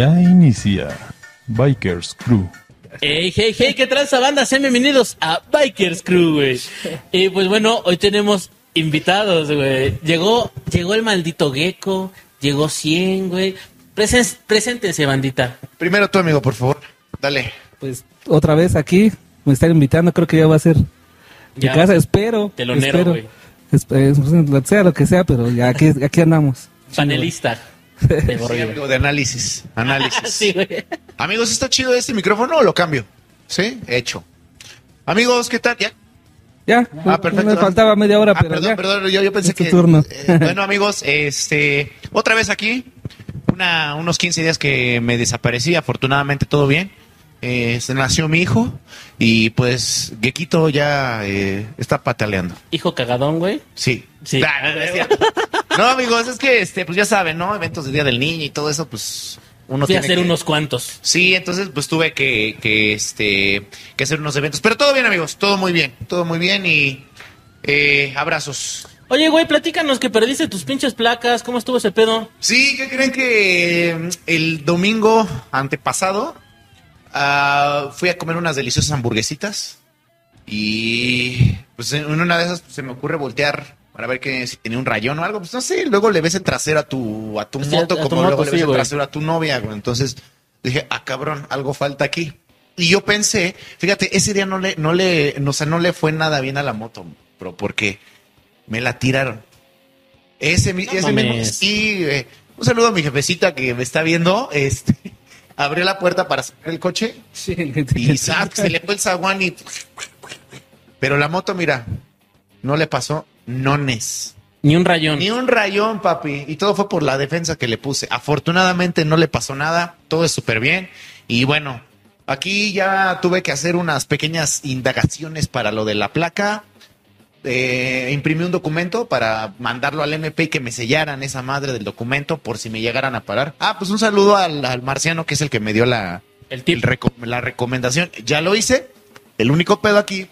Ya inicia Bikers Crew. Hey, hey, hey, ¿qué tranza banda? Sean bienvenidos a Bikers Crew, güey. Y pues bueno, hoy tenemos invitados, güey. Llegó, llegó el maldito gecko, llegó 100, güey. Presen- preséntense, bandita. Primero tú, amigo, por favor. Dale. Pues otra vez aquí me están invitando, creo que ya va a ser de Ya. casa, espero. Telonero, espero. güey. Es- es- lo sea lo que sea, pero ya aquí, aquí andamos. Panelista. De análisis. Análisis. Sí, güey. Amigos, ¿está chido este micrófono o lo cambio? ¿Sí? Hecho. Amigos, ¿qué tal? ¿Ya? Ya, Ah, perfecto. me faltaba media hora, Ah, pero perdón, ya. perdón, yo, yo pensé Es tu que... turno. eh, bueno, amigos, este... Otra vez aquí. Una, unos 15 días que me desaparecí. Afortunadamente todo bien. Eh, se nació mi hijo y pues Gequito ya eh, está pataleando. Hijo cagadón, güey. Sí. Sí. No, amigos, es que, este, pues ya saben, ¿no? Eventos de Día del Niño y todo eso, pues uno Fui a tiene hacer que... unos cuantos. Sí, entonces pues tuve que, que, este, que hacer unos eventos. Pero todo bien, amigos, todo muy bien, todo muy bien y eh, abrazos. Oye, güey, platícanos que perdiste tus pinches placas. ¿Cómo estuvo ese pedo? Sí, ¿qué creen que mm, el domingo antepasado ah, fui a comer unas deliciosas hamburguesitas y pues en una de esas pues, se me ocurre voltear para ver que si tenía un rayón o algo, pues no sé, luego le ves el trasero a tu a tu Sí, moto a como moto, luego le ves el trasero a tu novia, güey. Entonces dije, "Ah, cabrón, algo falta aquí." Y yo pensé, fíjate, ese día no le no le no, o sea, no le fue nada bien a la moto, pero porque me la tiraron. Ese, No ese mismo, sí, eh, un saludo a mi jefecita que me está viendo. Este, abrió la puerta para sacar el coche Sí. y ¡zap! se le fue el zaguán y. Pero la moto, mira, no le pasó nones. Ni un rayón. Ni un rayón, papi. Y todo fue por la defensa que le puse. Afortunadamente no le pasó nada. Todo es súper bien. Y bueno, aquí ya tuve que hacer unas pequeñas indagaciones para lo de la placa. Eh, imprimí un documento para mandarlo al MP y que me sellaran esa madre del documento por si me llegaran a parar. Ah, pues un saludo al, al marciano que es el que me dio la, El tip. el reco- la recomendación. Ya lo hice. El único pedo aquí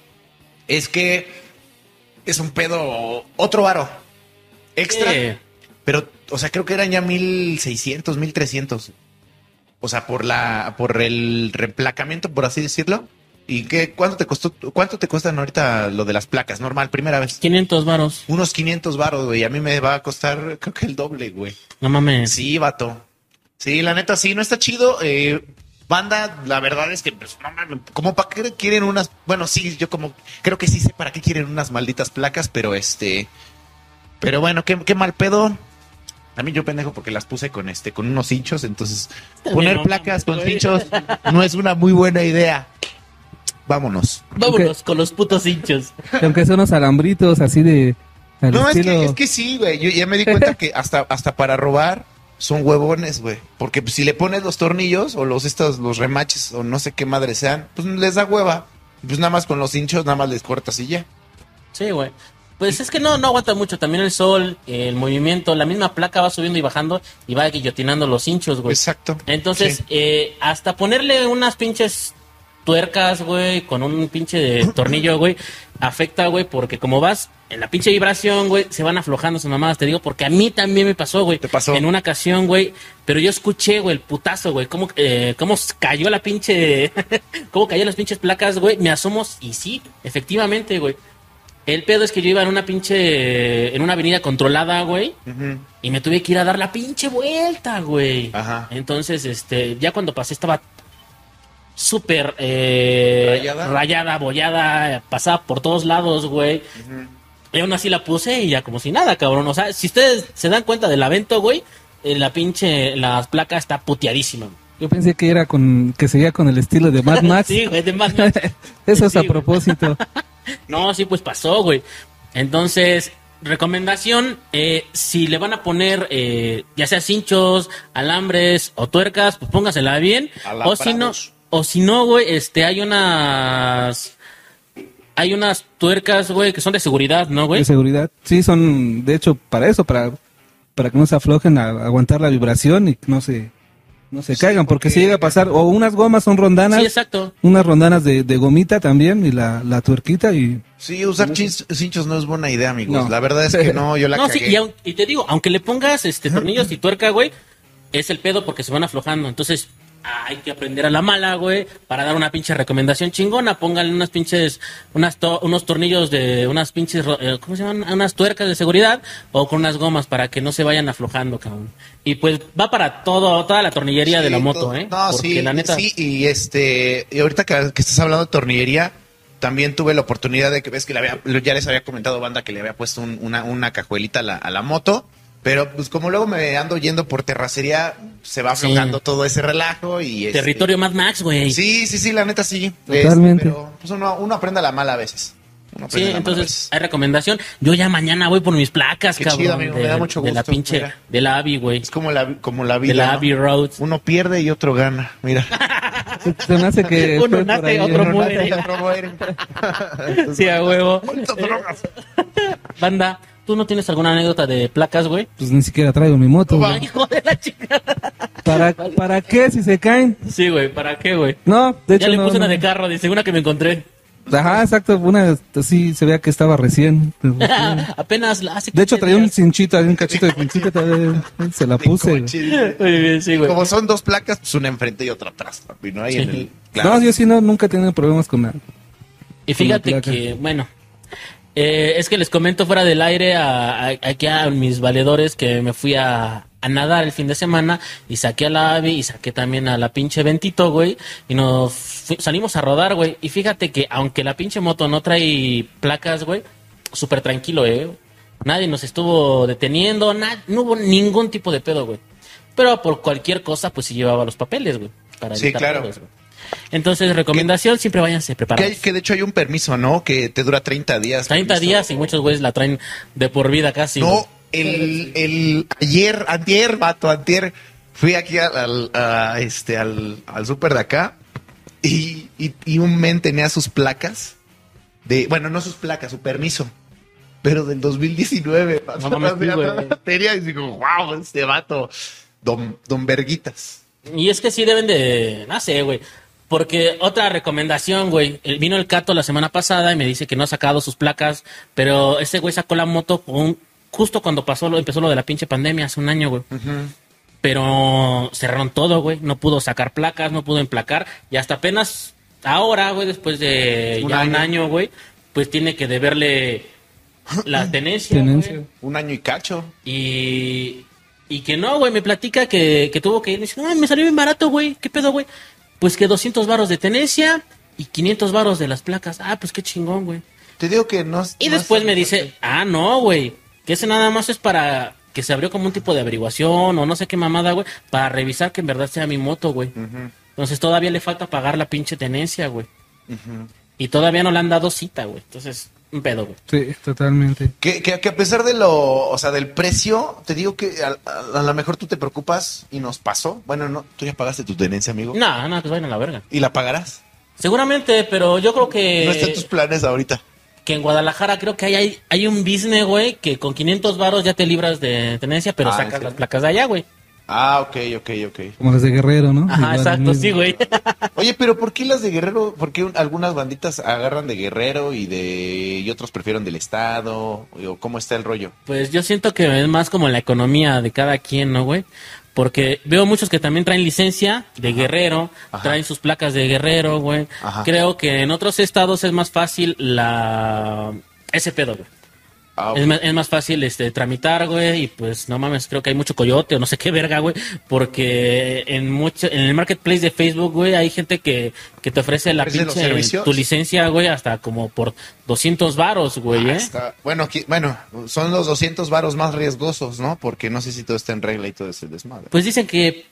es que es un pedo, otro varo extra. Pero, o sea, creo que eran ya 1600, 1300. O sea, por la por el reemplacamiento, por así decirlo. ¿Y qué cuánto te costó cuánto te cuestan ahorita lo de las placas normal primera vez? 500 varos. Unos 500 baros, güey. A mí me va a costar creo que el doble, güey. No mames. Sí, vato. Sí, la neta sí, no está chido. Eh, banda, la verdad es que, pues, no mames, como para qué quieren unas. Bueno, sí, yo como creo que sí sé para qué quieren unas malditas placas, pero este. Pero bueno, qué, qué mal pedo. A mí yo pendejo porque las puse con este, con unos hinchos, entonces poner no placas con hinchos no es una muy buena idea. Vámonos. Vámonos con los putos hinchos. Aunque son unos alambritos así de. al No, es que, es que sí, güey. Yo ya me di cuenta que hasta, hasta para robar son huevones, güey. Porque pues, si le pones los tornillos o los estos, los remaches o no sé qué madre sean, pues les da hueva. Pues nada más con los hinchos, nada más les cortas y ya. Sí, güey. Pues es que no, no aguanta mucho. También el sol, el movimiento, la misma placa va subiendo y bajando y va guillotinando los hinchos, güey. Exacto. Entonces, Sí. eh, hasta ponerle unas pinches tuercas, güey, con un pinche tornillo, güey, afecta, güey, porque como vas en la pinche vibración, güey, se van aflojando sus mamadas, te digo, porque a mí también me pasó, güey. ¿Te pasó? En una ocasión, güey, pero yo escuché, güey, el putazo, güey, cómo, eh, cómo cayó la pinche, cómo cayó las pinches placas, güey, me asomo y sí, efectivamente, güey. El pedo es que yo iba en una pinche, en una avenida controlada, güey, y me tuve que ir a dar la pinche vuelta, güey. Ajá. Entonces, este, ya cuando pasé estaba súper eh, ¿Rayada? rayada, bollada, pasaba por todos lados, güey. Y aún así la puse y ya como si nada, cabrón. O sea, si ustedes se dan cuenta del evento, güey, eh, la pinche, la placa está puteadísima. Yo pensé que era con. que seguía con el estilo de Mad Max. sí, güey, de Mad Max. Eso es Sí, a güey. propósito. No, sí, pues pasó, güey. Entonces, recomendación, eh, si le van a poner eh, ya sea cinchos, alambres o tuercas, pues póngasela bien. O si no. O si no, güey, este, hay unas... Hay unas tuercas, güey, que son de seguridad, ¿no, güey? De seguridad. Sí, son, de hecho, para eso, para, para que no se aflojen a aguantar la vibración y que no se, no se caigan, porque, porque- si llega a pasar, o unas gomas son rondanas, Sí, exacto. unas rondanas de, de gomita también, y la, la tuerquita, y Sí, usar chins- cinchos no es buena idea, amigos. No. La verdad es que no, yo la no, sí, y, y te digo, aunque le pongas este tornillos y tuerca, güey, es el pedo porque se van aflojando. Entonces, hay que aprender a la mala, güey, para dar una pinche recomendación chingona. Pónganle unas pinches, unas to- unos tornillos de, unas pinches, eh, ¿cómo se llaman? Unas tuercas de seguridad o con unas gomas para que no se vayan aflojando, cabrón. Y pues va para todo, toda la tornillería de la moto, ¿eh? No, Porque sí, la neta, sí, y este, y ahorita que, que estás hablando de tornillería, también tuve la oportunidad de que ves que le había, ya les había comentado banda que le había puesto un- una, una cajuelita a la, a la moto, pero pues como luego me ando yendo por terracería, se va Sí. aflojando todo ese relajo y este, territorio Mad Max, güey. Sí, sí, sí, la neta sí. Totalmente. Este, pero pues uno, uno aprende a la mala a veces. Uno Sí, entonces hay recomendación. Yo ya mañana voy por mis placas, Qué cabrón. chido, amigo, me de, da mucho de la gusto, pinche, mira. de la Abbey, güey. Es como la, como la vida. De la ¿no? Abbey Road. Uno pierde y otro gana. Mira. Se, me hace que Uno nace, otro ¿no? muere. Y otro muere. Sí, a huevo. Banda, ¿tú no tienes alguna anécdota de placas, güey? Pues ni siquiera traigo mi moto. güey. Hijo de la chica. ¿Para, ¿Para qué si se caen? Sí, güey, ¿para qué, güey? No, de hecho Ya le no, puse una de carro, dice una que me encontré. Ajá, exacto, una sí se veía que estaba recién. Apenas la hace De hecho 15 traía un cinchito, un cachito de cinchito, todavía se la puse. Muy bien, sí, güey. Como son dos placas, pues una enfrente y otra atrás, papi, ¿no? Ahí Sí. en el... No, yo sí no, nunca he tenido problemas con nada. Y fíjate que, bueno, eh, es que les comento fuera del aire a, a- aquí a mis valedores que me fui a, a nadar el fin de semana y saqué a la Avi y saqué también a la pinche Ventito, güey, y nos salimos a rodar, güey. Y fíjate que aunque la pinche moto no trae placas, güey, súper tranquilo, eh. Nadie nos estuvo deteniendo, no hubo ningún tipo de pedo, güey. Pero por cualquier cosa, pues sí llevaba los papeles, güey. Para Sí, claro. pedos, güey. Entonces, recomendación, siempre váyanse Que, preparados. hay- que de hecho hay un permiso, ¿no? Que te dura 30 días. 30 permiso. días y muchos güeyes la traen de por vida casi. No, el, el ayer, antier, vato, antier, fui aquí al, al- a, este, al, al súper de acá y, y, y un men tenía sus placas de, bueno, no sus placas, su permiso, pero del 2019. vato. No mames, la y digo, wow, este vato, don, don Verguitas. Y es que sí deben de, no sé, güey. Porque otra recomendación, güey. el- Vino el Cato la semana pasada y me dice que no ha sacado sus placas, pero ese güey sacó la moto justo cuando pasó lo, empezó lo de la pinche pandemia hace un año, güey. Pero cerraron todo, güey. No pudo sacar placas, no pudo emplacar. Y hasta apenas ahora, güey, después de Un ya un año. año, güey, pues tiene que deberle la tenencia. Tenencia. güey. Un año y cacho. Y, y que no, güey, me platica que, que tuvo que ir. Me dice, no, me salió bien barato, güey. ¿Qué pedo, güey? Pues que 200 varos de tenencia y 500 varos de las placas. Ah, pues qué chingón, güey. Te digo que no. Y no después es- me dice, ah, no, güey. Que ese nada más es para que se abrió como un tipo de averiguación o no sé qué mamada, güey. Para revisar que en verdad sea mi moto, güey. Entonces todavía le falta pagar la pinche tenencia, güey. Y todavía no le han dado cita, güey. Entonces, un pedo, güey. Sí, totalmente. Que, que, que a pesar de lo, o sea, del precio, te digo que a, a- a lo mejor tú te preocupas y nos pasó. Bueno, no, tú ya pagaste tu tenencia, amigo. No, no, que vayan a la verga. ¿Y la pagarás? Seguramente, pero yo creo que... No está en tus planes ahorita. que en Guadalajara creo que hay, hay, hay un business, güey, que con 500 varos ya te libras de tenencia, pero Ah, ¿en sacas las placas de allá, güey. Ah, ok, ok, ok. Como las de Guerrero, ¿no? Ajá, Igual, exacto, sí, güey. Oye, pero ¿por qué las de Guerrero? ¿Por qué un- algunas banditas agarran de Guerrero y de y otros prefieren del Estado? ¿O cómo está el rollo? Pues yo siento que es más como la economía de cada quien, ¿no, güey? Porque veo muchos que también traen licencia de guerrero, Ajá. traen sus placas de guerrero, güey. Creo que en otros estados es más fácil la... ese pedo, güey. Ah. Es más, es más fácil este tramitar, güey, y pues no mames, creo que hay mucho coyote o no sé qué verga, güey, porque en mucho en el marketplace de Facebook, güey, hay gente que, que te ofrece la ¿Ofrece los pinche tu licencia, güey, hasta como por 200 varos, güey, Ah, ¿eh? está- Bueno, aquí- bueno, son los 200 varos más riesgosos, ¿no? Porque no sé si todo está en regla y todo ese desmadre. Pues dicen que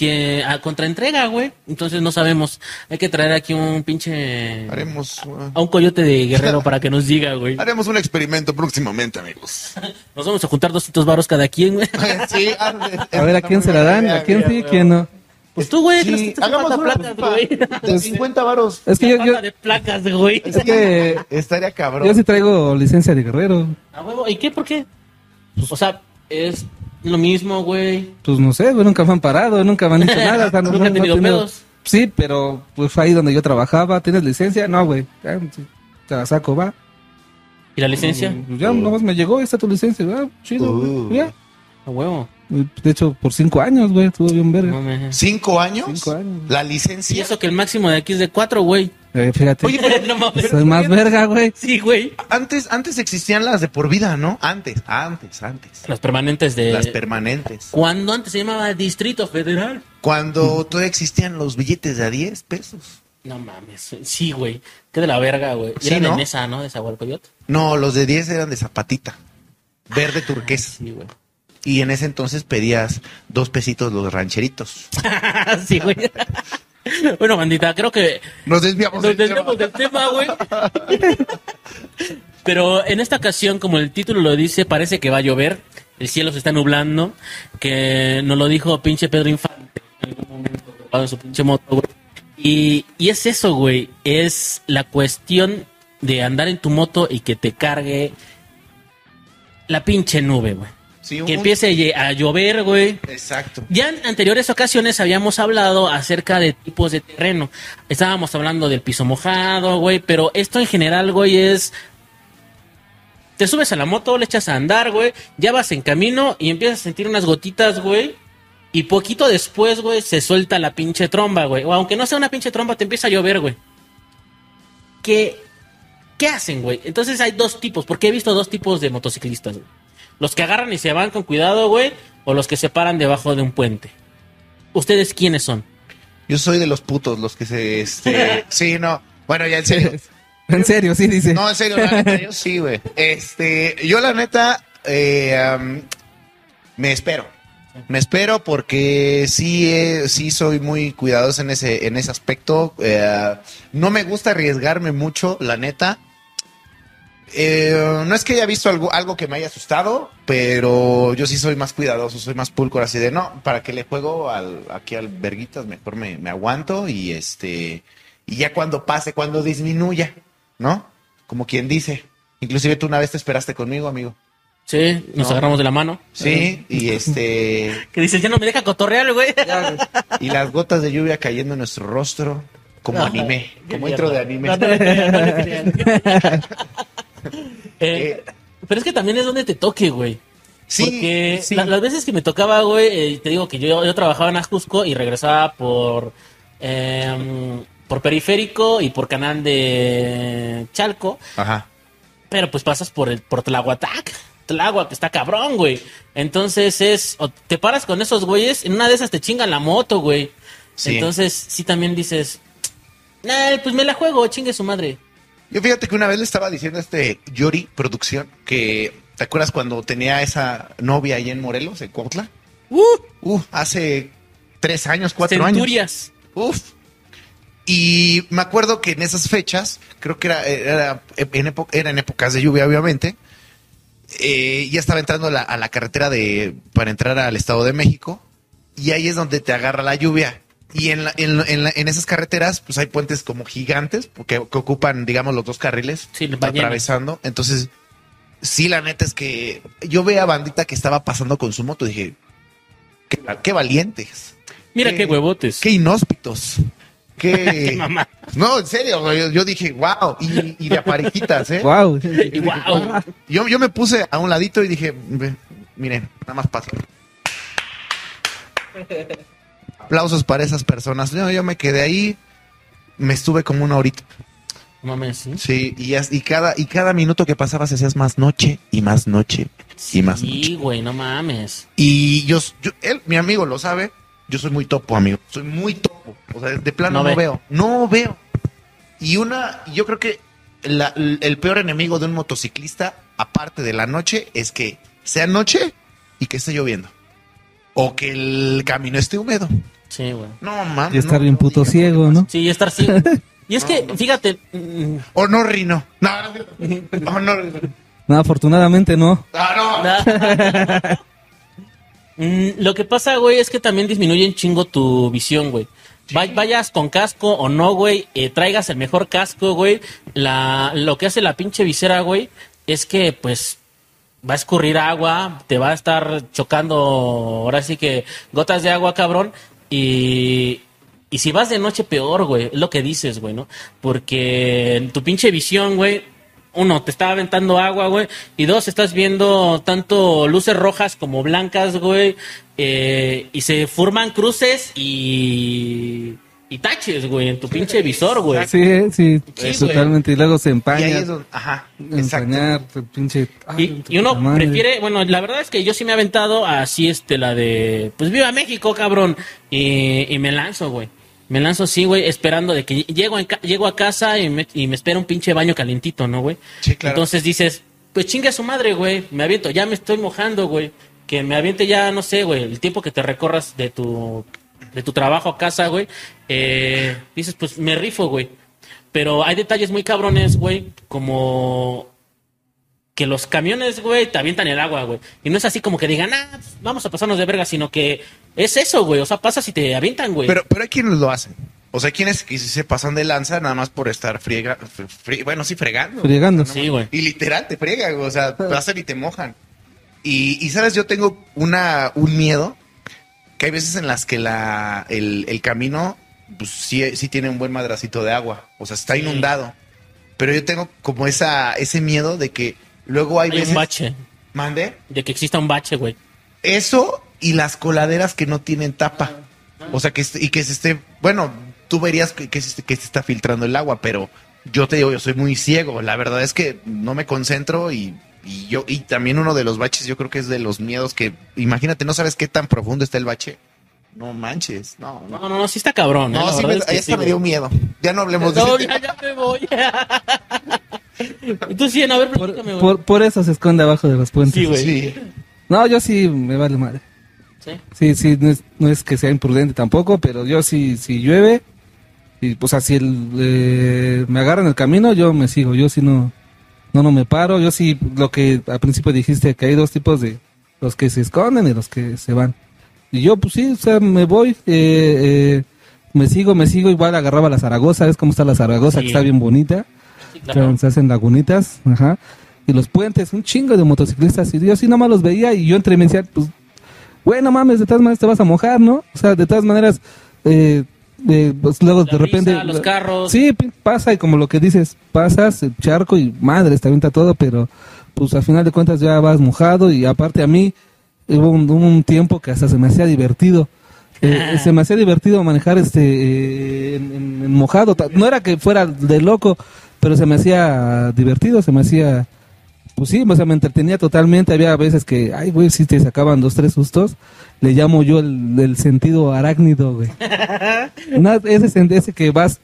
que a contraentrega, güey, entonces no sabemos. Hay que traer aquí un pinche Haremos, uh, a un coyote de guerrero para que nos diga, güey. haremos un experimento próximamente, amigos. Nos vamos a juntar 200 varos cada quien, güey. sí, A ver, ¿a quién se la dan? ¿A quién sí? ¿Quién no? Pues tú, güey, Sí, hagamos una placas, güey. de 50 varos. Es que yo, yo, de placas, güey. es que Estaría cabrón. yo sí traigo licencia de Guerrero. A huevo, ¿y qué? ¿Por qué? O sea, es lo mismo, güey. Pues no sé, güey, nunca me han parado, nunca me han dicho nada. o sea, no- Nunca no- han tenido tenido- pedos. Sí, pero pues fue ahí donde yo trabajaba. ¿Tienes licencia? No, güey. Te la saco, va. ¿Y la licencia? Pues ya nomás me llegó, ahí está tu licencia. Ah, chido, Uh. güey, ya. A huevo. De hecho, por cinco años, güey, estuvo bien verga. ¿Cinco años? Cinco años. La Y licencia. eso que el máximo de aquí es de cuatro, güey. Eh, fíjate. Oye, pero no mames. soy más verga, güey. Sí, güey. antes, antes existían las de por vida, ¿no? Antes, antes, antes. Los permanentes de... Las permanentes. Cuando antes se llamaba Distrito Federal. Cuando todavía existían los billetes de a 10 pesos. No mames. Sí, güey. Qué de la verga, güey. Y Sí, Eran ¿no? en esa, ¿no? De Zahualcoyot. No, los de 10 eran de zapatita. Verde turquesa. Sí, güey. Y en ese entonces pedías dos pesitos los rancheritos. sí, güey. bueno, bandita, creo que Nos desviamos. nos del desviamos tema. del tema, güey. Pero en esta ocasión, como el título lo dice, parece que va a llover. El cielo se está nublando. Que nos lo dijo pinche Pedro Infante en algún momento, en su pinche moto, güey. Y, y es eso, güey. Es la cuestión de andar en tu moto y que te cargue la pinche nube, güey. Sí, Que empiece a llover, güey. Exacto. Ya en anteriores ocasiones habíamos hablado acerca de tipos de terreno. Estábamos hablando del piso mojado, güey, pero esto en general, güey, es... Te subes a la moto, le echas a andar, güey, ya vas en camino y empiezas a sentir unas gotitas, güey. Y poquito después, güey, se suelta la pinche tromba, güey. O aunque no sea una pinche tromba, te empieza a llover, güey. ¿Qué, ¿Qué hacen, güey? Entonces hay dos tipos, porque he visto dos tipos de motociclistas, güey. Los que agarran y se van con cuidado, güey, o los que se paran debajo de un puente. ¿Ustedes quiénes son? Yo soy de los putos, los que se... Este... sí, no. Bueno, ya en serio. En serio, sí, dice. No, en serio, la neta, yo sí, güey. Este, yo la neta, eh, me espero. Me espero porque sí, eh, sí soy muy cuidadoso en ese, en ese aspecto. Eh, no me gusta arriesgarme mucho, la neta. Eh, no es que haya visto algo, algo que me haya asustado, pero yo sí soy más cuidadoso, soy más pulcro, así de no, para que le juego al, aquí al verguitas, mejor me, me aguanto y este, y ya cuando pase, cuando disminuya, ¿no? Como quien dice. Inclusive tú una vez te esperaste conmigo, amigo. Sí, nos No. agarramos de la mano. Sí, y este, Que dices, ya no me deja cotorrear, güey. y las gotas de lluvia cayendo en nuestro rostro, como anime, como intro de anime. No, Eh, Eh, pero es que también es donde te toque, güey. Sí, Porque sí. la- las veces que me tocaba, güey, eh, te digo que yo, yo trabajaba en Ajusco y regresaba por, em, por periférico y por canal de Chalco. Ajá. Pero pues pasas por el por Tlahuatac. Tláhuac, que está cabrón, güey. Entonces es. o te paras con esos güeyes, en una de esas te chingan la moto, güey. Sí. Entonces, sí también dices. "Nah, pues me la juego, chingue su madre. Yo fíjate que una vez le estaba diciendo a este Yori Producción que, ¿te acuerdas cuando tenía esa novia ahí en Morelos, en Cuautla? ¡Uh! Uh, hace tres años, cuatro años. Centurias. Uf. Y me acuerdo que en esas fechas, creo que era, era, en, era en épocas de lluvia, obviamente, eh, ya estaba entrando a la, a la carretera de, para entrar al Estado de México, y ahí es donde te agarra la lluvia. Y en, la- en, la- en, la- en esas carreteras, pues hay puentes como gigantes, porque que ocupan, digamos, los dos carriles Sí, atravesando. Entonces, sí, la neta es que yo veía a bandita que estaba pasando con su moto, dije, qué, qué valientes. Mira qué, huevotes. Qué inhóspitos. Qué... mamá. No, en serio, yo, yo dije, wow. Y, y de a parejitas, ¿eh? Wow. Y guau. Yo, yo me puse a un ladito y dije, "Ve, miren, nada más paso. Aplausos para esas personas. Yo, yo me quedé ahí, me estuve como una horita. No mames, ¿sí? Sí, y, y cada, y cada minuto que pasaba se hacías más noche y más noche y más noche. Sí, güey, no mames. Y yo, yo- él, mi amigo lo sabe, yo soy muy topo, amigo. Soy muy topo. O sea, de plano No no, ve. veo. No veo. Y una, yo creo que la- el peor enemigo de un motociclista, aparte de la noche, es que sea noche y que esté lloviendo. O que el camino esté húmedo. Sí, güey. No, man. Y estar no, bien no puto ciego, ¿no? Sí, y estar ciego. Y es que, fíjate, O no, Rino. No, no, no, no. No, afortunadamente no. Ah, no. Mm, lo que pasa, güey, es que también disminuye un chingo tu visión, güey. Vay- Vayas con casco o no, güey, eh, traigas el mejor casco, güey. La, lo que hace la pinche visera, güey, es que, pues, va a escurrir agua, te va a estar chocando, ahora sí que gotas de agua, cabrón. Y, y si vas de noche, peor, güey, es lo que dices, güey, ¿no? Porque en tu pinche visión, güey, uno, te está aventando agua, güey. Y dos, estás viendo tanto luces rojas como blancas, güey. eh, y se forman cruces y. Y taches, güey, en tu pinche visor, güey. Sí, sí, Sí, totalmente. Y luego se Y ahí empaña. es donde, ajá, empañar, el pinche. ay, Y, uno madre. prefiere, bueno, la verdad es que yo sí me he aventado así, este, la de, pues viva México, cabrón. Y, y me lanzo, güey. Me lanzo así, güey, esperando de que llego, en ca- llego a casa y me, y me espera un pinche baño calientito, ¿no, güey? Sí, claro. Entonces dices, pues chinga su madre, güey, me aviento, ya me estoy mojando, güey. Que me aviente ya, no sé, güey, el tiempo que te recorras de tu, de tu trabajo a casa, güey. Eh, dices, pues me rifo, güey. Pero hay detalles muy cabrones, güey, como que los camiones, güey, te avientan el agua, güey. Y no es así como que digan, ah, vamos a pasarnos de verga, sino que es eso, güey. O sea, pasas y te avientan, güey. Pero, pero hay quienes lo hacen. O sea, hay quienes que se pasan de lanza nada más por estar friega, fr- fri- bueno, sí, fregando. Fregando. Sí, güey. Y literal, te fregan, güey, o sea, pasan y te mojan. Y, y, sabes, yo tengo una, un miedo que hay veces en las que la, el, el camino, pues sí, sí tiene un buen madracito de agua. O sea, está inundado. Pero yo tengo como esa, ese miedo de que luego hay, Hay veces. un bache. Mande. De que exista un bache, güey. Eso y las coladeras que no tienen tapa. O sea, que y que se esté, bueno, tú verías que, que, se, que se está filtrando el agua, pero yo te digo, yo soy muy ciego. La verdad es que no me concentro y, y yo, y también uno de los baches, yo creo que es de los miedos que, imagínate, no sabes qué tan profundo está el bache. No manches, no, no. No, no, no, sí está cabrón. ¿eh? No, La sí, me, es que ahí sí, me dio miedo. Ya no hablemos de No, ese ya, ya me voy. Tú sí, a ver, Por, por, por eso se esconde abajo de los puentes. Sí, güey. Sí. No, yo sí me vale madre. Sí. Sí, sí, no es, no es que sea imprudente tampoco, pero yo sí, si llueve, y pues así el, eh, me agarran el camino, yo me sigo, yo sí no, no, no me paro, yo sí, lo que al principio dijiste, que hay dos tipos de, los que se esconden y los que se van. Y yo pues sí, o sea, me voy, eh, eh, me sigo, me sigo, igual agarraba la Zaragoza, ¿ves cómo está la Zaragoza? Sí. Que está bien bonita. Sí, Claro, claro. se hacen lagunitas, ajá. Y los puentes, un chingo de motociclistas. Y yo sí nomás los veía y yo entre me decía, pues, güey, no mames, de todas maneras te vas a mojar, ¿no? O sea, de todas maneras, eh, eh, pues luego La de repente... los carros. Sí, pasa y como lo que dices, pasas el charco y madre, te avienta todo, pero pues al final de cuentas ya vas mojado y aparte a mí hubo un, un tiempo que hasta se me hacía divertido. Eh, se me hacía divertido manejar este eh, en, en- en mojado. No era que fuera de loco, pero se me hacía divertido, se me hacía pues sí, o sea, me entretenía totalmente. Había veces que, ay, güey, si te sacaban dos, tres sustos. Le llamo yo el, el sentido arácnido, güey. Una- ese, ese que vas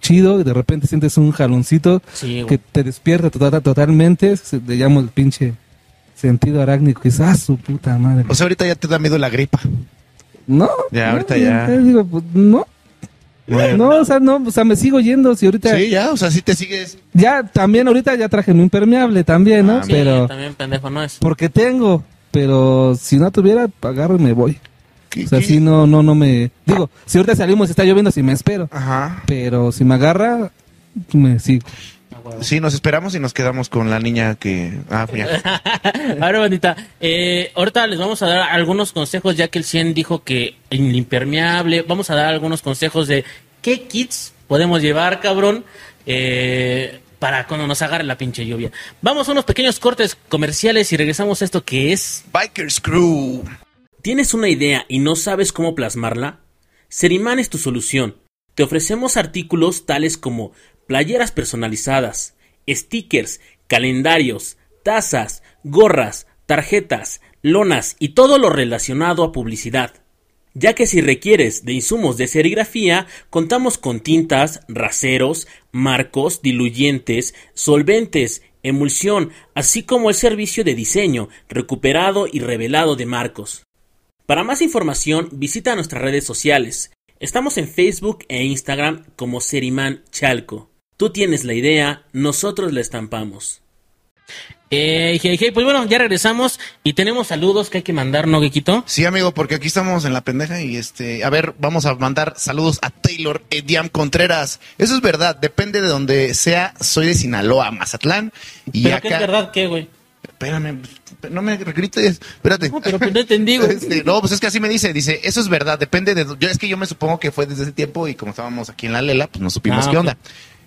chido y de repente sientes un jaloncito Sí, que te despierta tota- totalmente. Le llamo el pinche sentido arácnido. Que es, ah, su puta madre. O sea, ahorita ya te da miedo la gripa. no. Ya, no, ahorita ya. digo, pues, no. No, o sea, no, o sea, me sigo yendo. Si ahorita, Sí, ya, o sea, si te sigues. ya, también ahorita ya traje mi impermeable también, ¿no? Ah, Sí, Pero, también pendejo no es. porque tengo, pero si no tuviera, agarro y me voy. ¿Qué- O sea, qué? si no, no, no me... Digo, si ahorita salimos y está lloviendo, si me espero. Ajá. Pero si me agarra, me sigo. Sí, nos esperamos y nos quedamos con la niña que. Ah, ya. A ver, bandita, eh, ahorita les vamos a dar algunos consejos, ya que el 100 dijo que el impermeable, vamos a dar algunos consejos de qué kits podemos llevar, cabrón, eh, para cuando nos agarre la pinche lluvia. Vamos a unos pequeños cortes comerciales y regresamos a esto que es... Bikers Crew. ¿Tienes una idea y no sabes cómo plasmarla? Seriman es tu solución. Te ofrecemos artículos tales como playeras personalizadas, stickers, calendarios, tazas, gorras, tarjetas, lonas y todo lo relacionado a publicidad. Ya que si requieres de insumos de serigrafía, contamos con tintas, raseros, marcos, diluyentes, solventes, emulsión, así como el servicio de diseño, recuperado y revelado de marcos. Para más información, visita nuestras redes sociales. Estamos en Facebook e Instagram como Seriman Chalco. Tú tienes la idea, nosotros la estampamos. Eh, hey, hey, pues bueno, ya regresamos y tenemos saludos que hay que mandar, ¿no, Gequito? Sí, amigo, porque aquí estamos en la pendeja y este, a ver, vamos a mandar saludos a Taylor Ediam Contreras. Eso es verdad, depende de donde sea. Soy de Sinaloa, Mazatlán y Pero acá. que es verdad que, güey. Espérame, no me grites, espérate. No, pero pues no entendí, güey. Este, no, pues es que así me dice, dice, eso es verdad, depende de... Yo es que yo me supongo que fue desde ese tiempo y como estábamos aquí en la Lela, pues no supimos Ah, qué onda.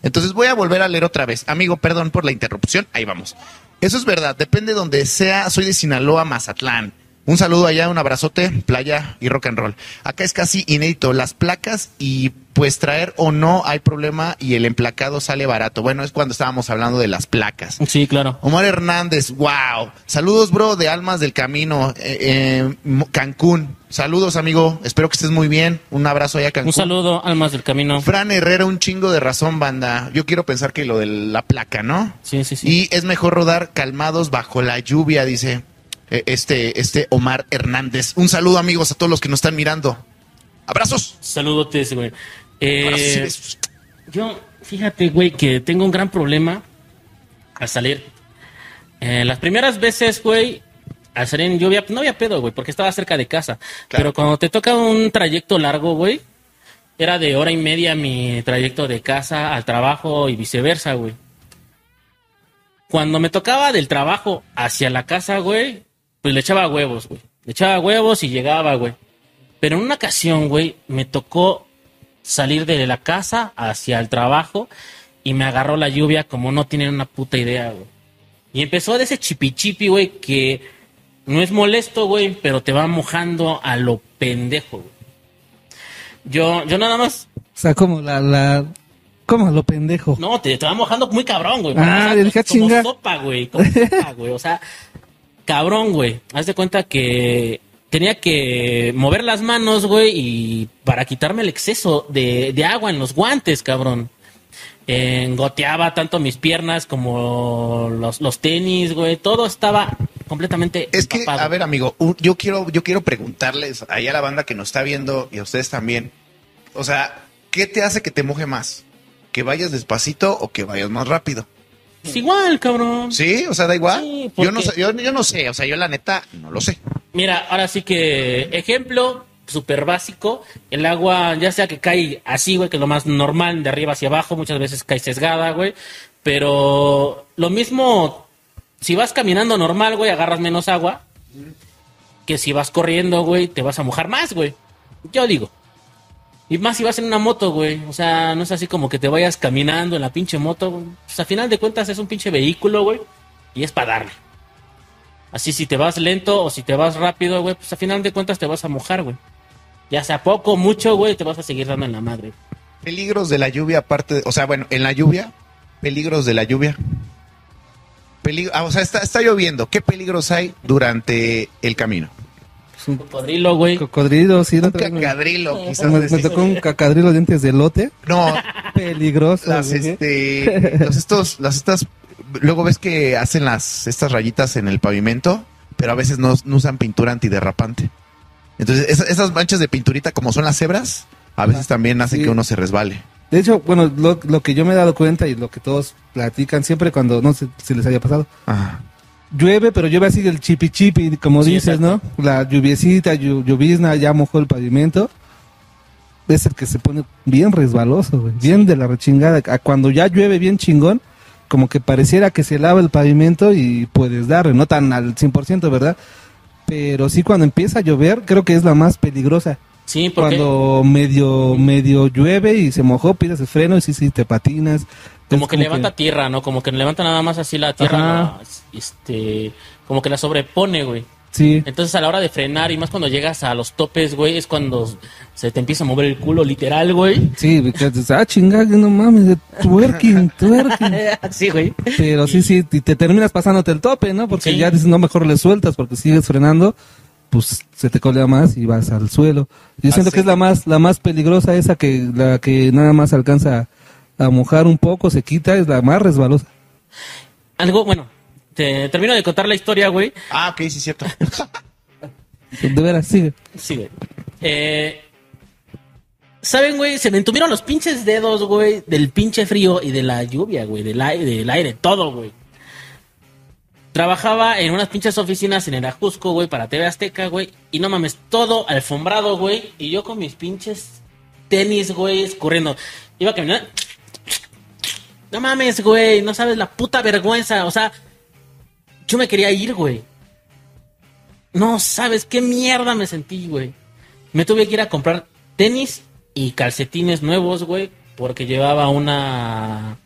Entonces voy a volver a leer otra vez. Amigo, perdón por la interrupción. Ahí vamos. Eso es verdad, depende de donde sea. Soy de Sinaloa, Mazatlán. Un saludo allá, un abrazote, playa y rock and roll. Acá es casi inédito las placas y pues traer o no hay problema y el emplacado sale barato. Bueno, es cuando estábamos hablando de las placas. Sí, claro. Omar Hernández, wow. Saludos, bro, de Almas del Camino, eh, eh, Cancún. Saludos, amigo. Espero que estés muy bien. Un abrazo allá, Cancún. Un saludo, almas del camino. Fran Herrera, un chingo de razón, banda. Yo quiero pensar que lo de la placa, ¿no? Sí, sí, sí. Y es mejor rodar calmados bajo la lluvia, dice este, este Omar Hernández. Un saludo, amigos, a todos los que nos están mirando. Abrazos. Saludotes, güey. Eh. Yo, fíjate, güey, que tengo un gran problema al salir. Eh, las primeras veces, güey, al salir lluvia, pues no había pedo, güey, porque estaba cerca de casa. Claro. Pero cuando te toca un trayecto largo, güey, era de hora y media mi trayecto de casa al trabajo y viceversa, güey. Cuando me tocaba del trabajo hacia la casa, güey, pues le echaba huevos, güey. Le echaba huevos y llegaba, güey. Pero en una ocasión, güey, me tocó salir de la casa hacia el trabajo y me agarró la lluvia como no tienen una puta idea, güey. Y empezó de ese chipi güey, que no es molesto, güey, pero te va mojando a lo pendejo, güey. Yo, yo nada más, O sea, como la, la, como lo pendejo. no, te, te va mojando muy cabrón, güey. Ah, O sea, dije, como sopa, güey, como sopa, güey. O sea, cabrón, güey. Haz de cuenta que tenía que mover las manos, güey, y para quitarme el exceso de, de agua en los guantes, cabrón. Eh, goteaba tanto mis piernas como los, los tenis, güey. Todo estaba completamente Es que, a ver, amigo, yo quiero, yo quiero preguntarles ahí a la banda que nos está viendo y a ustedes también. O sea, ¿qué te hace que te moje más? ¿Que vayas despacito o que vayas más rápido? Es igual, cabrón. Sí, o sea, da igual. Sí, yo, no sé, yo, yo no sé, o sea, yo la neta no lo sé. Mira, ahora sí que ejemplo súper básico, el agua ya sea que cae así, güey, que es lo más normal, de arriba hacia abajo, muchas veces cae sesgada, güey, pero lo mismo, si vas caminando normal, güey, agarras menos agua, que si vas corriendo, güey, te vas a mojar más, güey. Yo digo. Y más si vas en una moto, güey. O sea, no es así como que te vayas caminando en la pinche moto. Pues a final de cuentas es un pinche vehículo, güey. Y es para darle. Así si te vas lento o si te vas rápido, güey, pues a final de cuentas te vas a mojar, güey. Ya sea poco, mucho, güey, te vas a seguir dando en la madre. Peligros de la lluvia, aparte, de- o sea, bueno, en la lluvia, peligros de la lluvia. Peligro, ah, o sea, está, está lloviendo. ¿Qué peligros hay durante el camino? Es un Cocodrilo, güey. cocodrilo, sí. Un cacadrilo, quizás. Me, tocó un cacadrilo de dientes de lote. No, Peligroso. las güey. este los estos las estas luego ves que hacen las estas rayitas en el pavimento pero a veces no, no usan pintura antiderrapante entonces esa- esas manchas de pinturita como son las cebras a veces también hacen Sí. que uno se resbale De hecho, bueno, lo, lo que yo me he dado cuenta y lo que todos platican siempre cuando, no sé si les haya pasado, Ajá. Llueve, pero llueve así del chipi chipi, como Sí, dices, exacto. ¿no? La lluviecita, llu- llovizna, ya mojó el pavimento. Es el que se pone bien resbaloso, güey. Bien de la rechingada. Cuando ya llueve bien chingón, como que pareciera que se lava el pavimento y puedes darle, no tan al 100%, ¿verdad? Pero sí cuando empieza a llover, creo que es la más peligrosa. Sí, porque Cuando medio medio llueve y se mojó, pides el freno y sí, sí, te patinas. Como que levanta tierra, ¿no? Como que levanta nada más así la tierra, este, como que la sobrepone, güey. Sí, Entonces a la hora de frenar y más cuando llegas a los topes, güey, es cuando se te empieza a mover el culo literal, güey. sí, porque ah, chingada, no mames, de twerking, twerking. sí, güey. Pero sí, sí, y te terminas pasándote el tope, ¿no? Porque Sí. ya dices, no, mejor le sueltas porque sigues frenando, pues se te colea más y vas al suelo. Yo siento Así. que es la más, la más peligrosa esa que, la que nada más alcanza a mojar un poco, se quita, es la más resbalosa. Algo, bueno, te termino de contar la historia, güey. ah ok sí cierto De veras, sigue. Sí, güey. Eh, ¿Saben, güey? Se me entuvieron los pinches dedos, güey, del pinche frío y de la lluvia, güey, del aire, del aire, todo, güey. Trabajaba en unas pinches oficinas en el Ajusco, güey, para TV Azteca, güey. Y no mames, todo alfombrado, güey. Y yo con mis pinches tenis, güey, escurriendo. Iba caminando. No mames, güey, no sabes la puta vergüenza. O sea, yo me quería ir, güey. No sabes qué mierda me sentí, güey. Me tuve que ir a comprar tenis y calcetines nuevos, güey. porque llevaba una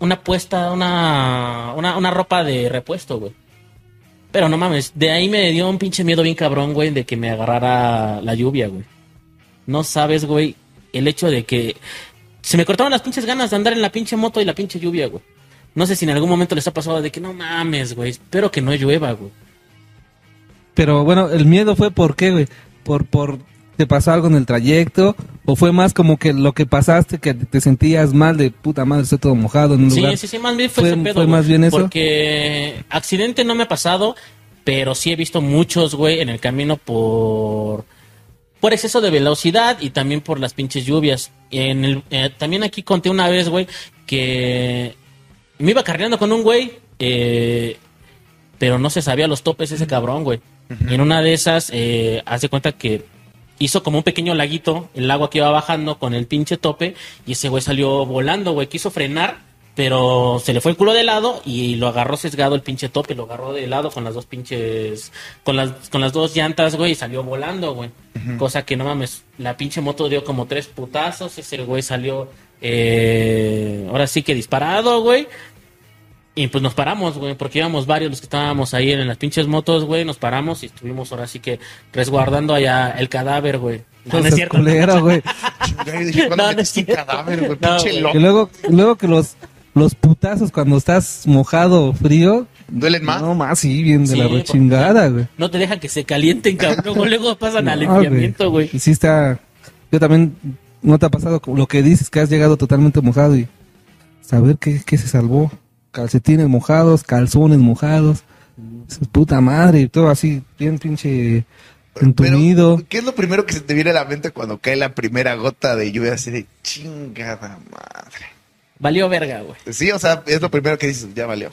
una puesta, una, una, una ropa de repuesto, güey. Pero no mames, de ahí me dio un pinche miedo bien cabrón, güey, de que me agarrara la lluvia, güey. No sabes, güey, el hecho de que se me cortaban las pinches ganas de andar en la pinche moto y la pinche lluvia, güey. No sé si en algún momento les ha pasado de que no mames, güey, espero que no llueva, güey. Pero bueno, el miedo fue por qué, güey. Por, por, ¿te pasó algo en el trayecto? ¿O fue más como que lo que pasaste, que te sentías mal de puta madre, estoy todo mojado en un Sí, lugar? sí, sí, más bien fue, ¿Fue- ese pedo, fue más bien eso? Porque accidente no me ha pasado, pero sí he visto muchos, güey, en el camino por por exceso de velocidad y también por las pinches lluvias. En el, eh, también aquí conté una vez, güey, que me iba cargando con un güey, eh, pero no se sabía los topes ese cabrón, güey. Y en una de esas, eh, hace cuenta que hizo como un pequeño laguito, el agua que iba bajando con el pinche tope, y ese güey salió volando, güey, quiso frenar, pero se le fue el culo de lado y lo agarró sesgado el pinche tope, lo agarró de lado con las dos pinches, con las, con las dos llantas, güey, y salió volando, güey. Cosa que no mames, la pinche moto dio como tres putazos, ese güey salió, eh, ahora sí que disparado, güey. Y pues nos paramos, güey, porque íbamos varios los que estábamos ahí en las pinches motos, güey, nos paramos y estuvimos ahora sí que resguardando allá el cadáver, güey. No, no es cierto. culero, güey. Chinga, yo dije, ¿cuándo No, es un cierto. cadáver, güey? No, Pinche loco. Y luego, luego que los, los putazos cuando estás mojado o frío. ¿Duelen más? No más, sí, bien de Sí, la rechingada, güey. No te dejan que se calienten, cabrón. Luego, pasan al No, enfriamiento, güey. Y sí está. Yo también. ¿No te ha pasado lo que dices que has llegado totalmente mojado y saber qué, qué se salvó? Calcetines mojados, calzones mojados. Esa puta madre, y todo así, bien pinche entumido. Pero, ¿qué es lo primero que se te viene a la mente cuando cae la primera gota de lluvia así de chingada madre? Valió verga, güey. Sí, o sea, es lo primero que dices, ya valió.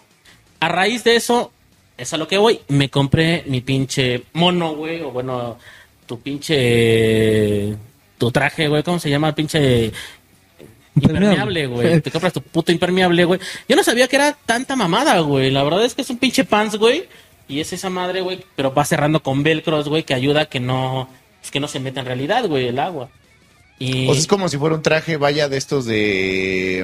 A raíz de eso, es a lo que voy. Me compré mi pinche mono, güey. O bueno, tu pinche. Tu traje, güey. ¿Cómo se llama? Pinche. Impermeable, güey. Te compras tu puto impermeable, güey. Yo no sabía que era tanta mamada, güey. La verdad es que es un pinche pants, güey. Y es esa madre, güey. Pero va cerrando con velcros, güey, que ayuda a que no. que no se meta en realidad, güey, el agua. Y. O sea, es como si fuera un traje, vaya, de estos de...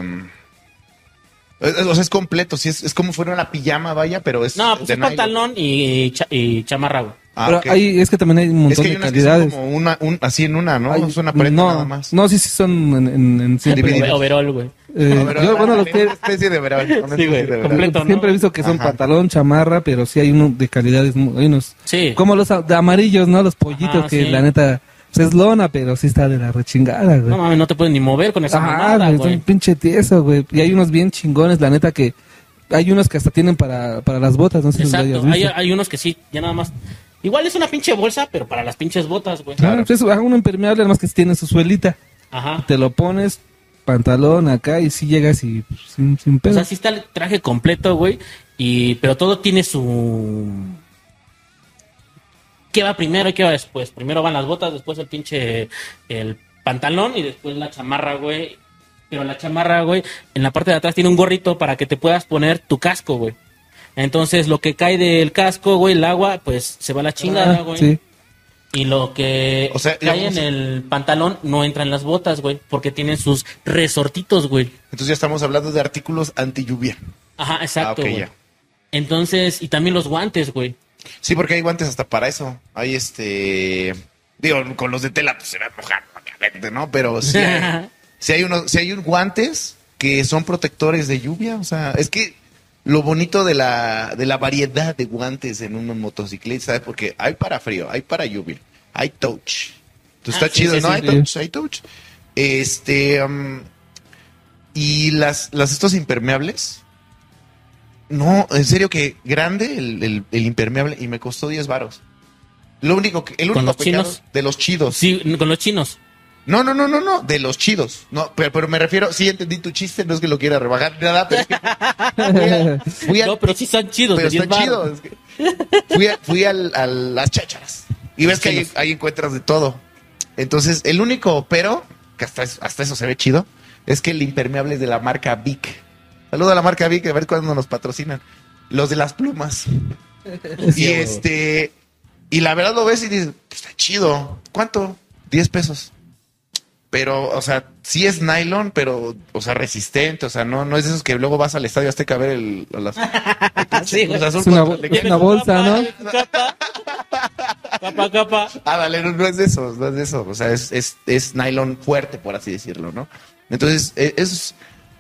es- O sea, es completo, sí, es, es como fuera una pijama, vaya, pero es no, pues de es nylon. pantalón y, cha- y chamarra, güey. Ah, Pero hay, es que también hay un Es montón que hay de unas que son calidades. como una, un, así en una, ¿no? Hay- es una prenda no, nada más. No, sí, sí son en, en, en siempre. Divididos. Overol, güey. Eh, yo, bueno, ah, los que una especie de verano. una Sí, güey, de completo. ¿no? siempre he visto que son Ajá. pantalón, chamarra, pero sí hay uno de calidades, muy- hay unos Sí. como los de amarillos, ¿no? Los pollitos Ajá, que sí. la neta es lona, pero sí está de la rechingada, güey. No mames, no te puedes ni mover con esa Ajá, güey, es un pinche tieso, güey. Y hay unos bien chingones, la neta que hay unos que hasta tienen para, para las botas, no sé si Exacto. Hay, visto. hay unos que sí, ya nada más. Igual es una pinche bolsa, pero para las pinches botas, güey. Claro, pues eso, ah, uno impermeable, además que tiene su suelita. Ajá. Te lo pones, pantalón acá, y sí llegas y pues, sin, sin O pedo. sea, sí está el traje completo, güey. Y, pero todo tiene su. ¿Qué va primero y qué va después? Primero van las botas, después el pinche. El pantalón y después la chamarra, güey. Pero la chamarra, güey, en la parte de atrás tiene un gorrito para que te puedas poner tu casco, güey. Entonces, lo que cae del casco, güey, el agua, pues se va a la chingada, Ah, güey. sí. Y lo que O sea, cae en el pantalón no entra en las botas, güey, porque tienen sus resortitos, güey. Entonces ya estamos hablando de artículos anti lluvia. Ajá, exacto, Ah, ok, güey. ya. Entonces, y también los guantes, güey. Sí, porque hay guantes hasta para eso. Hay este. Digo, con los de tela, pues se va a mojar, obviamente, ¿no? Pero sí hay, sí hay unos, sí hay un guantes que son protectores de lluvia. O sea, es que lo bonito de la, de la variedad de guantes en un motocicleta, ¿sabes? Porque hay para frío, hay para lluvia, hay touch. Entonces Ah, está sí, chido, sí, ¿no? sí, hay touch, hay touch. Este. um, y las, las estos impermeables. No, en serio que grande el, el- el impermeable y me costó 10 varos. Lo único que, el ¿Con único los pecado chinos? de los chidos. Sí, con los chinos. No, no, no, no, no, de los chidos. No, pero, pero me refiero, sí entendí tu chiste, no es que lo quiera rebajar nada, pero es que fui a- No, pero sí son chidos. pero de 10 está chido. varos. es que fui a, fui al- a las chácharas y ves que ahí, encuentras de todo. Entonces, el único pero, que hasta, hasta eso se ve chido, es que el impermeable es de la marca Vic. Saludo a la marca Vic, a ver cuándo nos patrocinan. Los de las plumas. y este, y la verdad lo ves y dices, pues está chido. ¿Cuánto? 10 pesos. pero, o sea, sí es nylon, pero, o sea, resistente, o sea, no, no es de esos que luego vas al estadio Azteca a ver el, a las, Sí. Cruz Azul Es una contra el una bolsa, ¿no? Capa, capa, capa. Ah, dale, no, no es de eso, no es de eso. O sea, es, es, es nylon fuerte, por así decirlo, ¿no? Entonces, eh, es,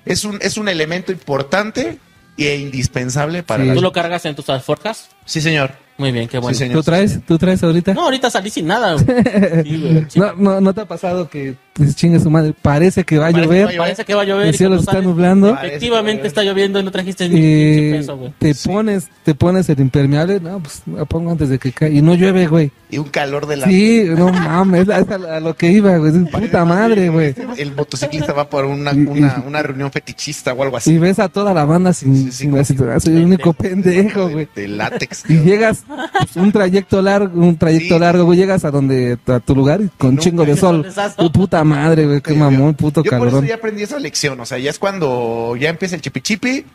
es, un, es un elemento importante e indispensable para Sí. la... ¿Tú lo cargas en tus alforjas? Sí, señor. Muy bien, qué bueno. Sí, señor. ¿Tú traes? ¿Tú traes ahorita? No, ahorita salí sin nada, güey. Sí, güey. Sí. No, no, ¿no te ha pasado que pues, chingue su madre? Parece que va a Parece que llover. va Parece que va a llover. El y cielo se está nublando. Efectivamente está lloviendo y no trajiste ni Eh, peso, güey. te pones, te pones el impermeable, no, pues lo pongo antes de que caiga. Y no llueve, güey. Y un calor de la... Sí, no mames, es a, lo que iba, güey. Es puta madre, güey. El motociclista va por una, Y- y- una, una reunión fetichista o algo Y así. ves a toda la banda sin, Sí, sí, sin la situación. Soy el único pendejo, güey. De, látex. Y llegas un trayecto largo, un trayecto Sí. largo, güey, llegas a donde a tu lugar con chingo de sol. Tu puta madre, güey, qué mamón, puto Yo por eso calorón. ya aprendí esa lección. O sea, ya es cuando ya empieza el chipichipi,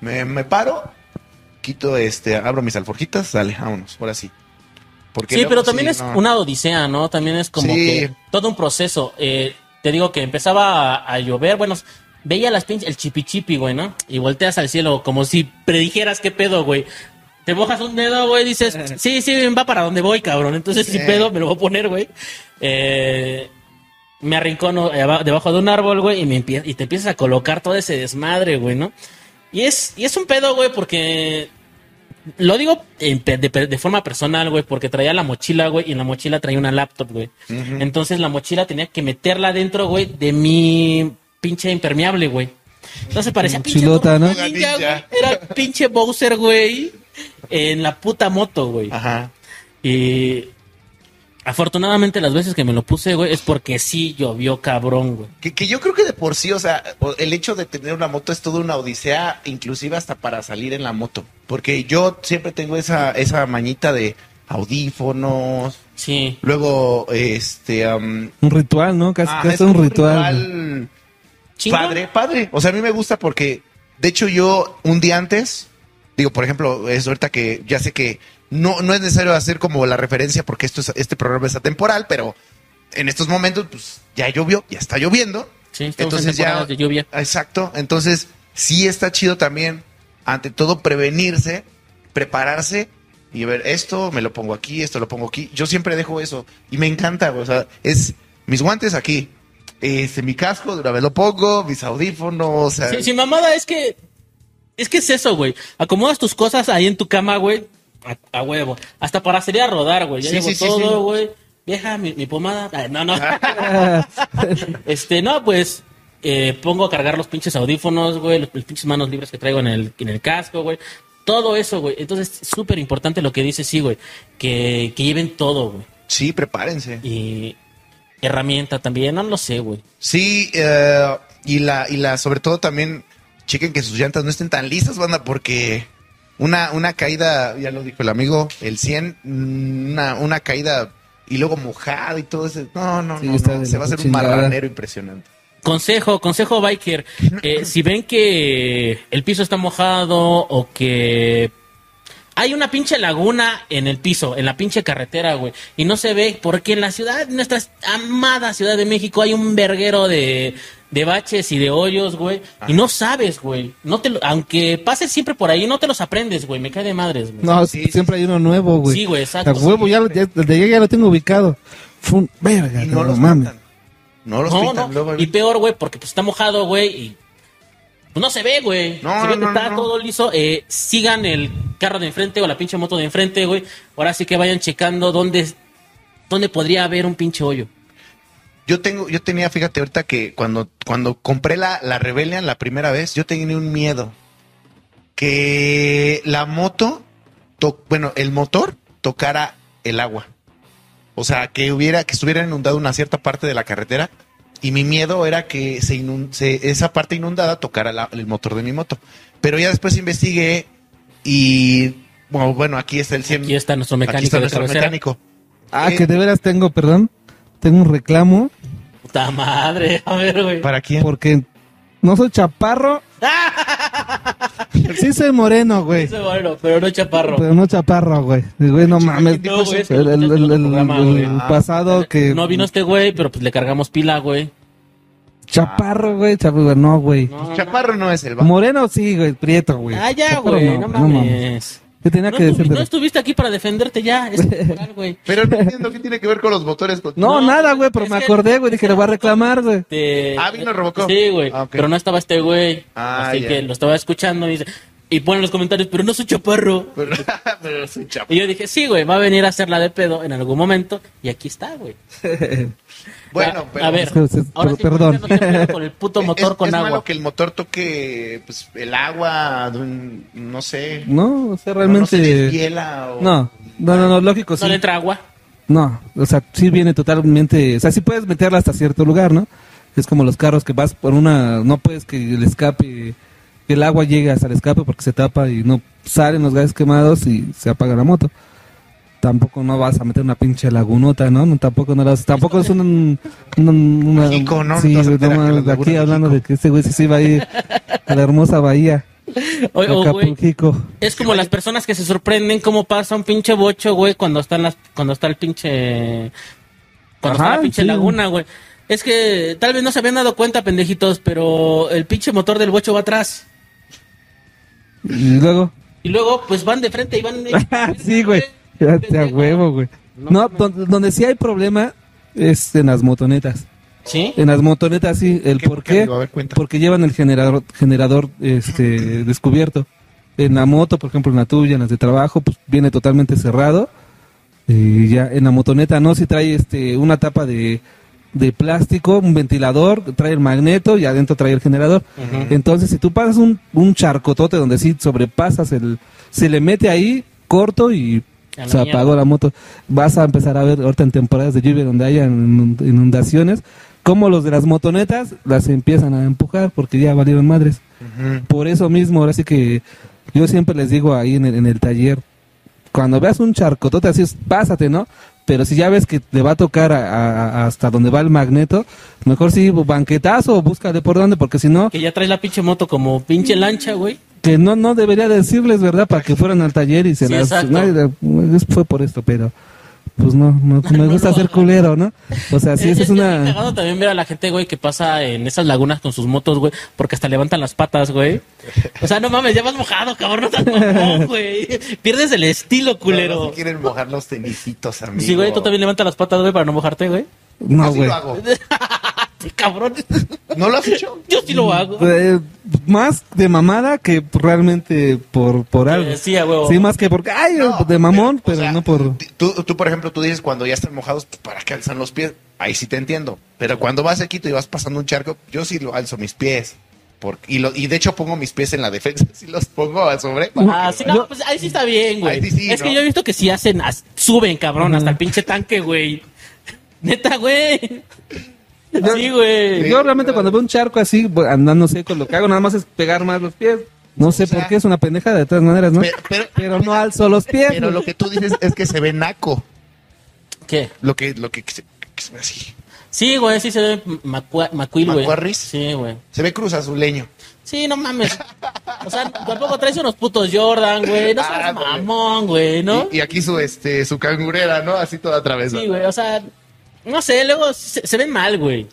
me, me paro, quito este, abro mis alforjitas, dale, vámonos, ahora sí. Porque Sí, luego pero también es no. una odisea, ¿no? También es como Sí. que todo un proceso. Eh, te digo que empezaba a, a llover, bueno, veía las pinches, el chipichipi, güey, ¿no? Y volteas al cielo como si predijeras qué pedo, güey. Te mojas un dedo, güey, dices, sí, sí, va para donde voy, cabrón. Entonces, si Sí. pedo, me lo voy a poner, güey. Eh, me arrincono debajo de un árbol, güey, y, me y te empiezas a colocar todo ese desmadre, güey, ¿no? Y es, y es un pedo, güey, porque lo digo de, de forma personal, güey, porque traía la mochila, güey, y en la mochila traía una laptop, güey. Entonces la mochila tenía que meterla dentro, güey, de mi pinche impermeable, güey. Entonces parecía pinche Mochilota, ¿no? ninja. Era pinche Bowser, güey, en la puta moto, güey. Ajá. Y afortunadamente las veces que me lo puse, güey, es porque sí llovió cabrón, güey. Que, que yo creo que de por sí, o sea, el hecho de tener una moto es toda una odisea, inclusive hasta para salir en la moto. Porque yo siempre tengo esa, esa mañita de audífonos, Sí. luego, este... am, Un ritual, ¿no? Casi, ah, casi es un ritual. Chingón. Padre, padre. O sea, a mí me gusta porque, de hecho, yo un día antes, digo, por ejemplo, es ahorita que ya sé que no, no es necesario hacer como la referencia porque esto es, este programa es atemporal, pero en estos momentos, pues ya llovió, ya está lloviendo. Sí, Entonces ya. de lluvia. Exacto. Entonces, sí está chido también, ante todo, prevenirse, prepararse y ver esto, me lo pongo aquí, esto lo pongo aquí. Yo siempre dejo eso y me encanta, o sea, es mis guantes aquí. Este, mi casco, de una vez lo pongo, mis audífonos, o sea, Sí, sí, mamada, es que. Es que es eso, güey. Acomodas tus cosas ahí en tu cama, güey. A, a huevo. Hasta para salir a rodar, güey. Ya Sí, llevo sí, todo, sí. güey. Vieja, mi, mi pomada. Ay, no, no. este, no, pues. eh, pongo a cargar los pinches audífonos, güey. Los, los pinches manos libres que traigo en el, en el casco, güey. Todo eso, güey. Entonces, es súper importante lo que dice, sí, güey. Que, que lleven todo, güey. sí, prepárense. Y herramienta también, no lo sé, güey. Sí, eh, y la, y la, sobre todo también, chequen que sus llantas no estén tan lisas, banda, porque una, una caída, ya lo dijo el amigo, el 100, mm, una, una caída y luego mojado y todo ese. No, no, Sí, no, se va a hacer un marranero impresionante. Consejo, consejo biker. Eh, si ven que el piso está mojado o que hay una pinche laguna en el piso, en la pinche carretera, güey, y no se ve porque en la ciudad, nuestra amada Ciudad de México, hay un verguero de, de baches y de hoyos, güey, y no sabes, güey. No te lo- aunque pases siempre por ahí, no te los aprendes, güey. Me cae de madres, güey. No, Sí, sí, siempre hay uno nuevo, güey. Sí, güey, exacto. A huevo, ya, lo- ya, desde allá ya lo tengo ubicado. Fun, verga, Y no, los mames. No los No, pintan. no. luego- Y peor, güey, porque pues está mojado, güey, y pues no se ve, güey. No, se ve no, que no, está no. todo liso. Eh, sigan el carro de enfrente o la pinche moto de enfrente, güey. Ahora sí que vayan checando dónde, dónde podría haber un pinche hoyo. Yo tengo, yo tenía, fíjate, ahorita que cuando, cuando compré la, la Rebellion la primera vez, yo tenía un miedo. Que la moto, to- bueno, el motor tocara el agua. O sea, que hubiera, que estuviera inundado una cierta parte de la carretera. Y mi miedo era que se inun- se- esa parte inundada tocara la- el motor de mi moto. Pero ya después investigué y, bueno, bueno aquí está el 100. Aquí está nuestro aquí mecánico está de nuestro mecánico. Ah, Eh, que de veras tengo, perdón. Tengo un reclamo Puta madre, a ver, güey. ¿Para quién? porque no soy chaparro. Sí soy moreno, güey. Ese bueno, pero no chaparro. Pero no chaparro, güey. Güey, no mames. No, güey, es que El, el- el- el- programa, el güey. Ah, pasado que... No vino este güey, pero pues le cargamos pila, güey. Chaparro, güey, chaparro, no, güey. No, Chaparro no es el vato. Moreno sí, güey, prieto, güey. Ah, ya, güey, no, mames. Yo tenía No, que decirte. no estuviste aquí para defenderte ya. Es temporal, güey. Pero no entiendo qué tiene que ver con los motores. con- No, No, nada, güey, pero me acordé, güey, dije, le voy a reclamar, güey. Te- Ah, vino Robocop. Sí, güey. Ah. Pero no estaba este güey. Ah, así que lo estaba escuchando y dice. Y pone en los comentarios, pero no soy chaparro. Pero, pero soy chaparro. Y yo dije, sí, güey, va a venir a hacerla de pedo en algún momento. Y aquí está, güey. Bueno, a, pero. a ver, Es que- es- ahora pero- sí, perdón. ¿por qué no con el puto motor es, con es agua. malo que el motor toque pues, el agua, no sé. No, o sea, No se realmente. o... No, no, no, no, lógico, sí. No le entra agua. No, o sea, sí viene totalmente, o sea, sí puedes meterla hasta cierto lugar, ¿no? Es como los carros que vas por una, no puedes que el escape, que el agua llegue hasta el escape porque se tapa y no salen los gases quemados y se apaga la moto. Tampoco no vas a meter una pinche lagunota, ¿no? no tampoco no las, tampoco es un, un- una, México, ¿no? Sí, No aquí de hablando México. de que este güey sí se iba a ir a la hermosa bahía, O- o, güey, Acapulco. es como las personas que se sorprenden cómo pasa un pinche bocho, güey, cuando están las, cuando está el pinche, cuando Ajá, está la pinche sí. laguna, güey. Es que tal vez no se habían dado cuenta, pendejitos, pero el pinche motor del bocho va atrás. Y luego, Y luego, pues van de frente y van. sí, güey. Fíjate a huevo, güey. No, donde, donde sí hay problema es en las motonetas. ¿Sí? En las motonetas sí, el ¿Qué- por qué, ver, porque llevan el generador generador este descubierto. En la moto, por ejemplo, en la tuya, en las de trabajo, pues viene totalmente cerrado. Y ya en la motoneta no, si trae este una tapa de, de plástico, un ventilador, trae el magneto y adentro trae el generador. Entonces, si tú pasas un, un charcotote donde sí sobrepasas el, se le mete ahí corto y se mierda. apagó la moto. Vas a empezar a ver ahorita en temporadas de lluvia donde haya inund- inundaciones, como los de las motonetas las empiezan a empujar porque ya valieron madres. Por eso mismo, ahora sí que yo siempre les digo ahí en el, en el taller, cuando veas un charcotote así, es, pásate, ¿no? Pero si ya ves que te va a tocar a- hasta donde va el magneto, mejor sí, banquetazo o búscale por dónde, porque si no, Que ya traes la pinche moto como pinche lancha, güey. que no no debería decirles, ¿verdad? Para que fueran al taller y se Sí, las... exacto. nadie- es- fue por esto, pero pues no, no, me No gusta ser culero, ¿no? O sea, sí, esa es una... también ver a la gente, güey, que pasa en esas lagunas con sus motos, güey, porque hasta levantan las patas, güey. O sea, no mames, ya vas mojado, cabrón, no estás mamón, güey. Pierdes el estilo, No, culero. no se quieren mojar los tenisitos, amigo. Sí, güey, tú también levantas las patas, güey, para no mojarte, güey. No, Así güey. hago. Cabrón. ¿No lo has hecho? Yo sí lo hago. Eh, más de mamada que realmente por, por algo. sí, a huevo. Sí, más que porque, ay, No, de mamón, pero, pero, o sea, no por... Tú, tú, por ejemplo, tú dices cuando ya están mojados, ¿para qué alzan los pies? Ahí sí te entiendo. Pero cuando vas sequito y vas pasando un charco, yo sí lo alzo mis pies. Porque, y, lo, y de hecho pongo mis pies en la defensa, sí los pongo a sobre. Ah, sí, no, pues ahí sí está bien, güey. Ahí sí, sí, es que yo he visto que sí hacen, as- suben, cabrón, hasta el pinche tanque, güey. Neta, güey. Sí, güey. Yo realmente cuando veo un charco así, bu- andando seco, lo que hago nada más es pegar más los pies. No sé O sea, por qué, es una pendeja de todas maneras, ¿no? Pero, pero- Pero no alzo los pies. pero lo que tú dices es que se ve naco. ¿Qué? Lo que, lo que, se, que se ve así. Sí, güey, sí se ve macua- macuil, güey. ¿Macuarris? Sí, güey. Se ve cruz azuleño. Sí, no mames. O sea, tampoco traes unos putos Jordan, güey. No seas Ah, güey. mamón, güey, ¿no? Y, y aquí su, este, su cangurera, ¿no? Así toda atravesada. Sí, güey, o sea, no sé, luego se, se ven mal, güey.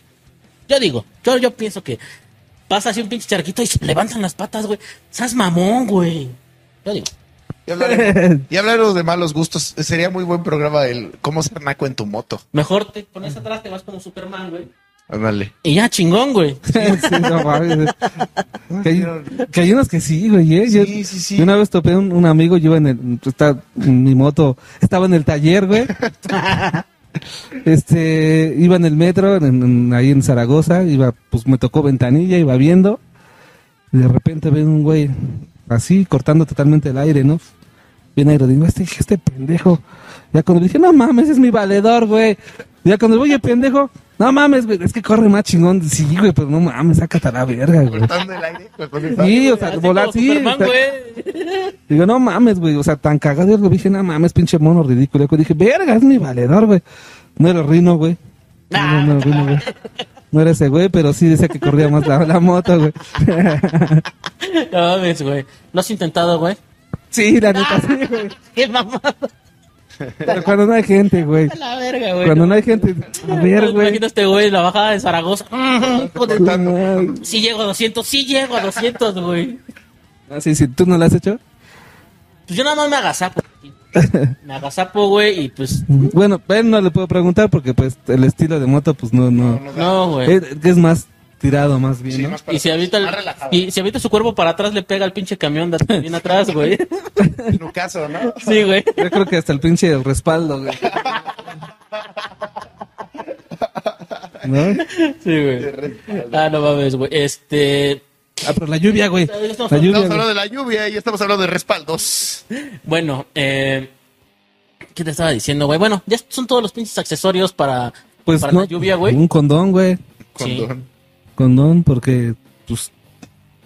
Yo digo, yo, yo pienso que pasa así un pinche charquito y se levantan las patas, güey. Seas mamón, güey. Yo digo. Y hablaremos, y hablaremos de malos gustos. Sería muy buen programa el cómo ser naco en tu moto. Mejor te pones atrás, te vas como Superman, güey. Ándale. Y ya, chingón, güey. Sí, no que, hay, que hay unos que sí, güey. ¿eh? Yo- Sí, sí, sí. yo una vez topé un, un amigo, yo iba en el, está, en mi moto, estaba en el taller, güey. este, iba en el metro, ahí en Zaragoza, iba, pues me tocó ventanilla, iba viendo. Y de repente veo un güey así, cortando totalmente el aire, ¿no? Bien aire, digo, este, este pendejo. Ya cuando dije, no mames, es mi valedor, güey. Ya cuando voy, oye, pendejo, no mames, güey, es que corre más chingón. Sí, güey, pero no mames, sácate a la verga, güey. Cortando el aire. pues, Sí, o sea, volar, sí. Superman, güey. digo, no mames, güey, o sea, tan cagado. Yo dije, no mames, pinche mono ridículo. Yo dije, verga, es mi valedor, güey. No era Rino, güey. No, no, no, Rino, güey. No era ese güey, pero sí decía que corría más la, la moto, güey. No mames, güey. ¿Lo has intentado, güey? sí, la neta, sí, güey. Qué mamada. Pero cuando no hay gente, güey. A la verga, güey. Cuando no hay gente, a ver, güey. Imagínate este güey, la bajada de Zaragoza. Sí llego a 200, sí llego a 200, güey. ah, sí, sí, ¿tú no lo has hecho? Pues yo nada más me agazapo. Me agazapo, güey, y pues... Bueno, a él no le puedo preguntar porque pues el estilo de moto pues no, no. No, güey. Es, es más tirado más bien, Sí, ¿no? más para Y si habita, el- y si habita su cuerpo para atrás, le pega al pinche camión de bien atrás, güey. En tu caso, ¿no? Sí, güey. Yo creo que hasta el pinche respaldo, güey. ¿No? Sí, güey. Ah, no mames, güey. Este... Ah, pero la lluvia, güey. La lluvia, Estamos güey. hablando de la lluvia y estamos hablando de respaldos. Bueno, eh... ¿Qué te estaba diciendo, güey? Bueno, ya son todos los pinches accesorios para, Pues para no, la lluvia, güey. Un condón, güey. Sí. Condón. Porque, pues,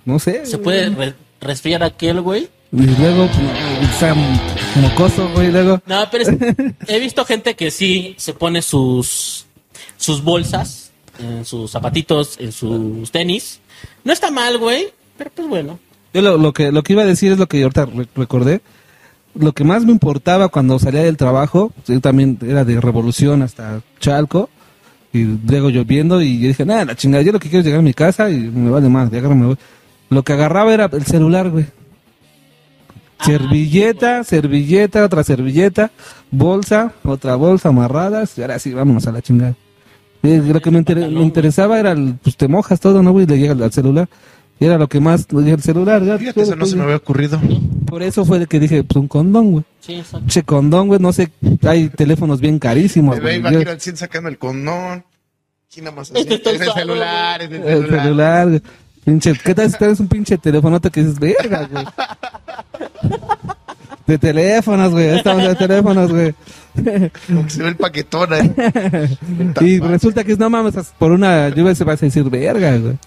no sé. Se puede re- resfriar aquel, güey. Y luego, pues, está mocoso, güey, luego. No, pero es- he visto gente que sí se pone sus sus bolsas en sus zapatitos, en sus tenis. No está mal, güey, pero pues bueno. Yo lo, lo que lo que iba a decir es lo que ahorita re- recordé. Lo que más me importaba cuando salía del trabajo, yo también era de Revolución hasta Chalco, y luego lloviendo, y yo dije, nada, la chingada, yo lo que quiero es llegar a mi casa y me vale más, ya me voy. Lo que agarraba era el celular, güey. Servilleta, servilleta, otra servilleta, bolsa, otra bolsa, amarradas, y ahora sí, vámonos a la chingada. Y lo que me, inter- me interesaba era, el, pues te mojas todo, ¿no, güey? Le llega al celular. Y era lo que más, el celular, ya. Fíjate, eso no se me había ocurrido. Por eso fue de que dije, pues un condón, güey. Sí, exacto. Che, condón, güey, no sé, hay teléfonos bien carísimos, Me ve, güey. iba a Yo- ir al 100 sacando el condón. Aquí nada más así. Este Es el celular, es el El celular. celular, güey. Pinche, ¿qué tal si tienes un pinche telefonote que dices, verga, güey? De teléfonos, güey, estamos de teléfonos, güey. Como que se ve el paquetón ahí. Y resulta que es, no mames, por una lluvia se vas a decir, verga, güey.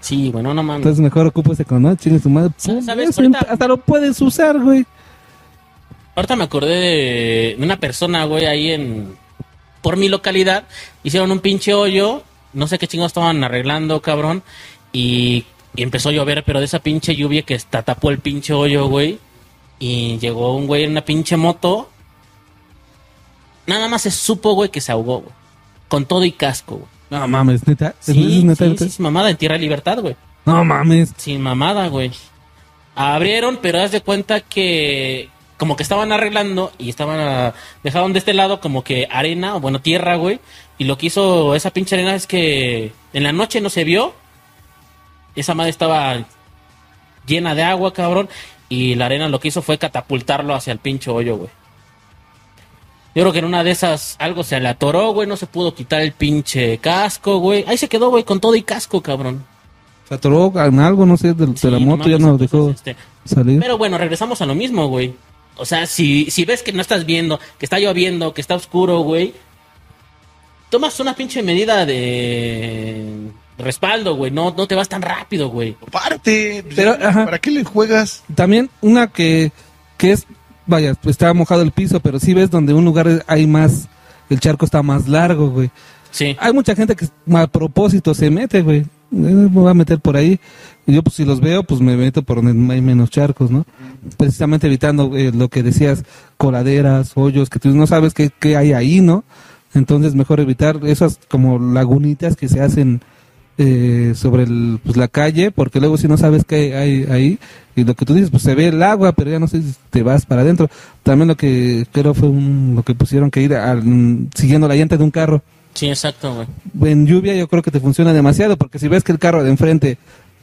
Sí, bueno, no mames. Entonces mejor ocupo ese condón, chingue su madre. ¿Sabes? ¿Sabes? Ahorita- Hasta lo puedes usar, güey. Ahorita me acordé de una persona, güey, ahí en por mi localidad, hicieron un pinche hoyo, no sé qué chingados estaban arreglando, cabrón, y, y empezó a llover, pero de esa pinche lluvia que hasta tapó el pinche hoyo, güey, y llegó un güey en una pinche moto, nada más se supo, güey, que se ahogó, güey, con todo y casco, güey. No mames, neta. ¿Es Sí, neta, sí, neta? sí, sí, mamada, en Tierra de Libertad, güey. No mames. Sin mamada, güey. Abrieron, pero haz de cuenta que como que estaban arreglando y estaban ah, dejaron de este lado como que arena, o bueno, tierra, güey. Y lo que hizo esa pinche arena es que en la noche no se vio. Esa madre estaba llena de agua, cabrón. Y la arena lo que hizo fue catapultarlo hacia el pinche hoyo, güey. Yo creo que en una de esas algo se le atoró, güey. No se pudo quitar el pinche casco, güey. Ahí se quedó, güey, con todo y casco, cabrón. Se atoró en algo, no sé, de, de Sí, la moto, ya no entonces, dejó este, salir. Pero bueno, regresamos a lo mismo, güey. O sea, si, si ves que no estás viendo, que está lloviendo, que está oscuro, güey, tomas una pinche medida de respaldo, güey. No, no te vas tan rápido, güey. Aparte, Pero, ajá. ¿para qué le juegas? También una que, que es, vaya, pues, está mojado el piso, pero sí ves donde un lugar hay más, el charco está más largo, güey. Sí. Hay mucha gente que a propósito se mete, güey. Eh, Me voy a meter por ahí. Y yo, pues, si los veo, pues me meto por donde hay menos charcos, ¿no? Precisamente evitando eh, lo que decías, coladeras, hoyos, que tú no sabes qué, qué hay ahí, ¿no? Entonces, mejor evitar esas como lagunitas que se hacen eh, sobre el, pues, la calle, porque luego si no sabes qué hay ahí, y lo que tú dices, pues se ve el agua, pero ya no sé si te vas para adentro. También lo que creo fue un, lo que pusieron que ir al- siguiendo la llanta de un carro Sí, exacto, güey. en lluvia yo creo que te funciona demasiado, porque si ves que el carro de enfrente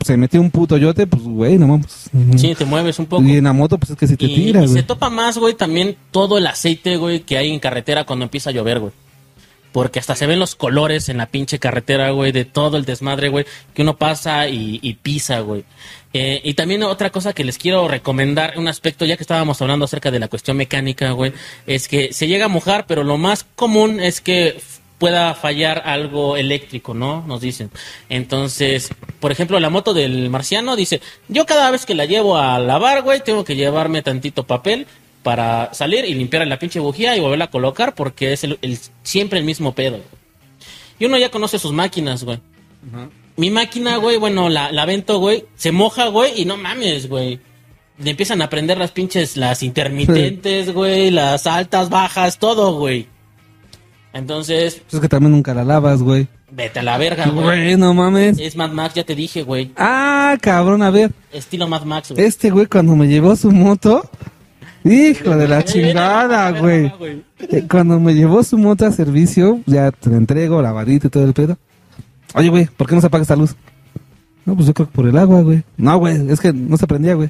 se metió un puto yote, pues güey, no mames. Sí, te mueves un poco. Y en la moto, pues es que si te Y, tira, y güey. se topa más, güey, también todo el aceite, güey, que hay en carretera cuando empieza a llover, güey. Porque hasta se ven los colores en la pinche carretera, güey, de todo el desmadre, güey, que uno pasa y, pisa, güey. Eh, y también otra cosa que les quiero recomendar, un aspecto, ya que estábamos hablando acerca de la cuestión mecánica, güey, es que se llega a mojar, pero lo más común es que pueda fallar algo eléctrico, ¿no? Nos dicen. Entonces, por ejemplo, la moto del marciano dice, yo cada vez que la llevo a lavar, güey, tengo que llevarme tantito papel para salir y limpiar la pinche bujía y volverla a colocar porque es el, el- siempre el mismo pedo. Y uno ya conoce sus máquinas, güey. Mi máquina, güey, bueno, la, la vento, güey, se moja, güey, y no mames, güey. le empiezan a prender las pinches, las intermitentes, güey, las altas, bajas, todo, güey. Entonces, Pues es que también nunca la lavas, güey. vete a la verga, güey. Güey, no mames. Es Mad Max, ya te dije, güey. Ah, cabrón, a ver. Estilo Mad Max, güey. Este güey cuando me llevó su moto, hijo de la chingada, güey. Eh, Cuando me llevó su moto a servicio, ya te la entrego, la varita y todo el pedo. Oye, güey, ¿por qué no se apaga esta luz? No, pues yo creo que por el agua, güey. No, güey, es que no se prendía, güey.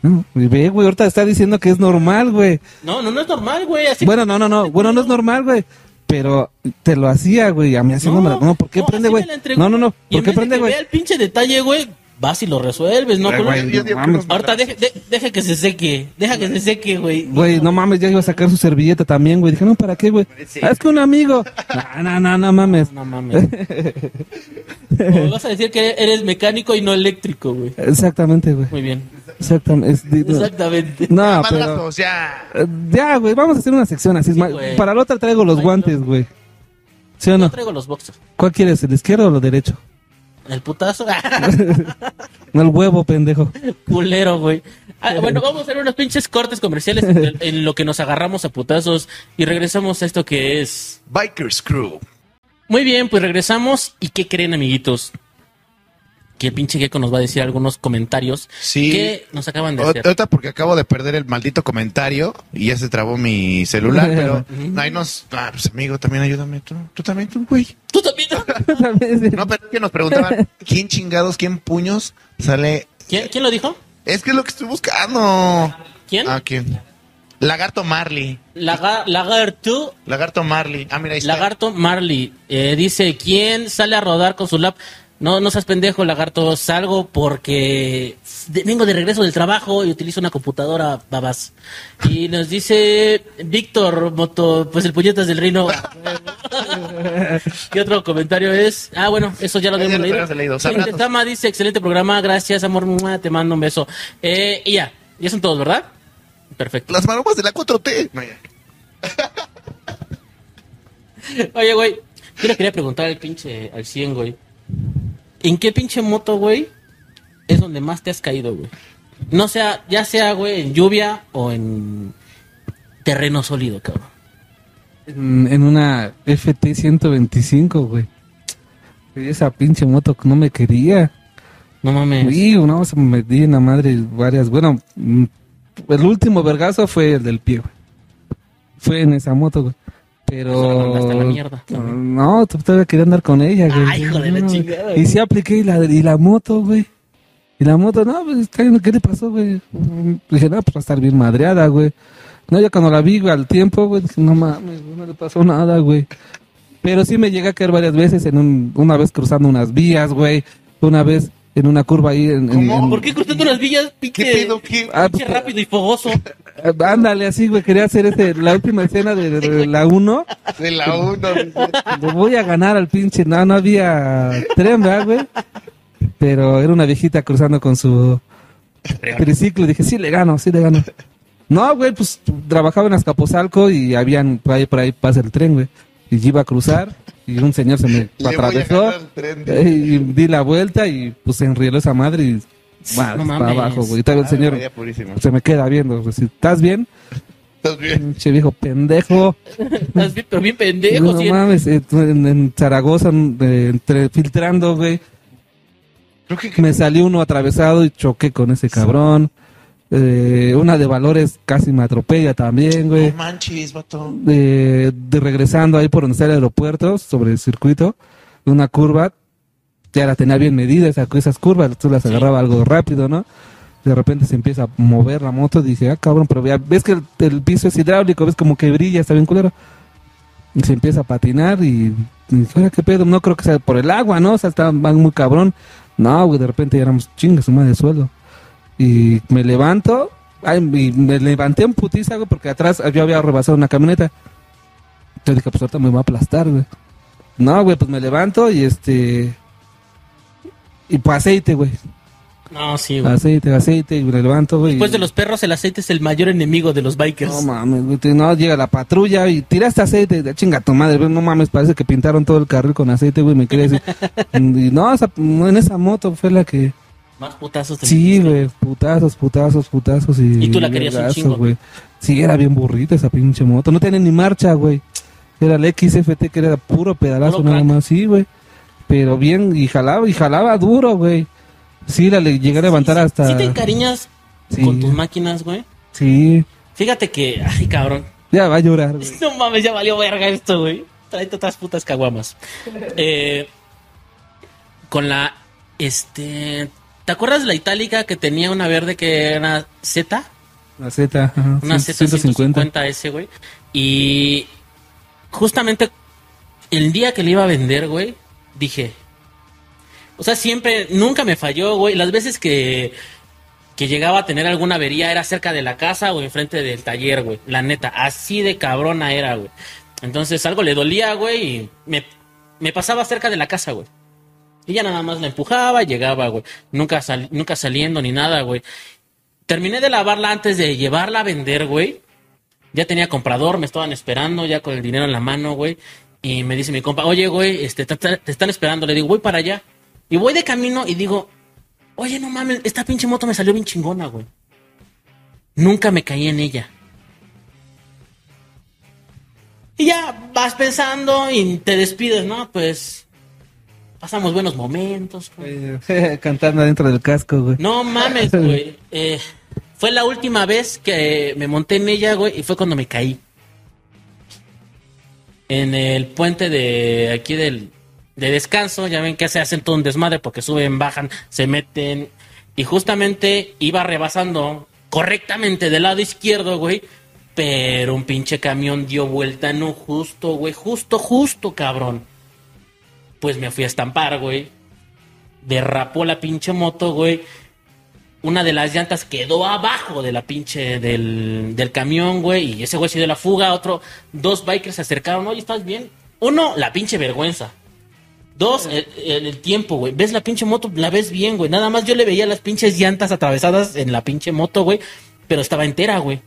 No, y ve, güey, ahorita está diciendo que es normal, güey. No, no, no es normal, güey. Así Bueno, no, no, no. Bueno, no es normal, güey. Pero te lo hacía, güey. A mí así no, me la... No, ¿por qué no, prende, güey? No, no, no. Y ¿Por en qué vez prende, güey? el pinche detalle, güey, vas y lo resuelves, ¿no? Ay, güey, yo Ahorita deje, de- deje que se seque. Deja que se seque, güey. Güey, no mames, ya iba a sacar su servilleta también, güey. Dije, no, ¿para qué, güey? Ah, es que un amigo. No, no, no, no mames. No mames. O vas a decir que eres mecánico y no eléctrico, güey. Exactamente, güey. Muy bien. Exactamente. no. Exactamente. No, pero... Ya. eh, Ya, güey, vamos a hacer una sección así. güey. Para la otra traigo los Ay, guantes, güey. ¿Sí o Yo no? traigo los boxers. ¿Cuál quieres, el izquierdo o el derecho? El putazo. No, el huevo, pendejo. Culero, güey. Ah, bueno, vamos a hacer unos pinches cortes comerciales en, en lo que nos agarramos a putazos y regresamos a esto que es. Bikers Crew. Muy bien, pues regresamos. ¿Y qué creen, amiguitos? Que el pinche Gecko nos va a decir algunos comentarios Sí. que nos acaban de hacer. Ahorita porque acabo de perder el maldito comentario y ya se trabó mi celular, pero ahí nos... Ah, pues amigo, también ayúdame tú. Tú también, tú, güey. ¿Tú también? No, pero es que nos preguntaban, ¿quién chingados, quién puños sale? ¿Quién, quién lo dijo? Es que es lo que estoy buscando. ¿Quién? Ah, ¿quién? Lagarto Marley. Laga- lagarto. Lagarto Marley. Ah, mira, ahí está. Lagarto Marley. Eh, dice, ¿quién sale a rodar con su lap? No, no seas pendejo, lagarto. Salgo porque de- vengo de regreso del trabajo y utilizo una computadora, babas. Y nos dice Víctor Moto, pues el puñetas del reino. ¿Qué otro comentario es? Ah, bueno, eso ya lo habíamos leído. Tama dice, excelente programa, gracias, amor, mua, te mando un beso. Eh, y ya, ya son todos, ¿verdad? Perfecto. Las maromas de la 4T. No, ya. Oye, güey, yo le quería preguntar al pinche, al 100, güey. ¿En qué pinche moto, güey, es donde más te has caído, güey? No sea, ya sea, güey, en lluvia o en terreno sólido, cabrón. En, en una FT 125, güey. Esa pinche moto que no me quería. No mames. Uy, no, se me metí en la madre varias. Bueno, mm, el último vergazo fue el del pie, güey. Fue en esa moto, güey. Pero. Eso la mandaste a la mierda, también. No, todavía quería andar con ella, güey. Ay, hijo de la chingada, Y sí apliqué y la, y la moto, güey. Y la moto, no, pues, ¿qué le pasó, güey? Dije, no, pues va a estar bien madreada, güey. No, ya cuando la vi, güey, al tiempo, güey, dije, no mames, no le pasó nada, güey. Pero sí me llegué a caer varias veces, en un, una vez cruzando unas vías, güey. Una vez en una curva ahí en... ¿Cómo? en- ¿Por qué cruzando las villas, pinche, ¿Qué pedo? ¿Qué? Ah, pinche pues, rápido y fogoso? Ándale, así, güey, quería hacer ese, la última escena de, de- de la 1. De la 1. Le voy a ganar al pinche. No, no había tren, ¿verdad, güey? Pero era una viejita cruzando con su triciclo. Dije, sí le gano, sí le gano. No, güey, pues trabajaba en Azcapotzalco y habían, por ahí, por ahí pasa el tren, güey. Y iba a cruzar y un señor se me Le voy a atravesó. tren. eh, Y di la vuelta y pues se enrieló esa madre y No para abajo, güey. Y todavía el señor María Purísima. se me queda viendo. pues, si ¿Estás bien? ¿Estás bien? Pinche viejo pendejo. Estás bien, pero bien pendejo, no cien. mames, eh, en, en Zaragoza, eh, entre, filtrando, güey. Creo que... Me salió uno atravesado y choqué con ese cabrón. Eh, una de valores casi me atropella también, güey. No manches, vato. De, de regresando ahí por donde está el aeropuerto, sobre el circuito, una curva, ya la tenía bien medida, esa, esas curvas, tú las agarraba algo rápido, ¿no? De repente se empieza a mover la moto, dije, ah, cabrón, pero ya ves que el, el piso es hidráulico, ves como que brilla, está bien culero. Y se empieza a patinar y, y dije, "Ahora, ¿qué pedo? No creo que sea por el agua, ¿no? O sea, está van muy cabrón. No, güey, de repente ya éramos chingas, su madre de suelo. Y me levanto, ay, y me levanté en putiza, güey, porque atrás yo había rebasado una camioneta. Entonces dije, pues ahorita me va a aplastar, güey. No, güey, pues me levanto y este... Y pues aceite, güey. No, sí, güey. Aceite, aceite, y me levanto, güey. Después de los perros, el aceite es el mayor enemigo de los bikers. No mames, güey, no, llega la patrulla y tiraste aceite, de chinga tu madre, güey, no mames, parece que pintaron todo el carril con aceite, güey, me decir. y no, esa- no, en esa moto fue la que Más putazos. te Sí, güey, putazos, putazos, putazos y... Y tú la querías un chingo. güey. Sí, era bien burrita esa pinche moto. No tenía ni marcha, güey. Era el XFT que era puro pedalazo Puro nada más, sí, güey. Pero bien, y jalaba, y jalaba duro, güey. Sí, la le llegué a levantar Sí, hasta... ¿Sí te encariñas Sí. con tus máquinas, güey? Sí, Fíjate que, ay, cabrón. ya va a llorar, güey. No mames, ya valió verga esto, güey. Tráete otras putas caguamas. Eh, con la, este... ¿Te acuerdas de la itálica que tenía una verde que era Z? La Z, ajá, Una Z 150 ese, güey. Y justamente el día que le iba a vender, güey, dije. O sea, siempre, nunca me falló, güey. Las veces que, que llegaba a tener alguna avería era cerca de la casa o enfrente del taller, güey. La neta, así de cabrona era, güey. Entonces algo le dolía, güey, y me, me pasaba cerca de la casa, güey. Y ya nada más la empujaba y llegaba, güey. Nunca, nunca saliendo ni nada, güey. Terminé de lavarla antes de llevarla a vender, güey. Ya tenía comprador, me estaban esperando, ya con el dinero en la mano, güey. Y me dice mi compa, oye, güey, este, te, te están esperando. Le digo, voy para allá. Y voy de camino y digo, oye, no mames, esta pinche moto me salió bien chingona, güey. Nunca me caí en ella. Y ya vas pensando y te despides, ¿no? Pues pasamos buenos momentos. güey. Eh, Cantando adentro del casco, güey. No mames, güey. Eh, fue la última vez que me monté en ella, güey, y fue cuando me caí. En el puente de aquí del de descanso, ya ven que se hacen todo un desmadre porque suben, bajan, se meten. Y justamente iba rebasando correctamente del lado izquierdo, güey. Pero un pinche camión dio vuelta, no justo, güey, justo, justo, cabrón. Pues me fui a estampar, güey derrapó la pinche moto, güey. Una de las llantas quedó abajo de la pinche del, del camión, güey. Y ese güey se dio la fuga. Otro, dos bikers se acercaron. Oye, ¿estás bien? Uno, la pinche vergüenza. Dos, el, el- el tiempo, güey. Ves la pinche moto, la ves bien, güey. Nada más yo le veía las pinches llantas atravesadas en la pinche moto, güey. Pero estaba entera, güey.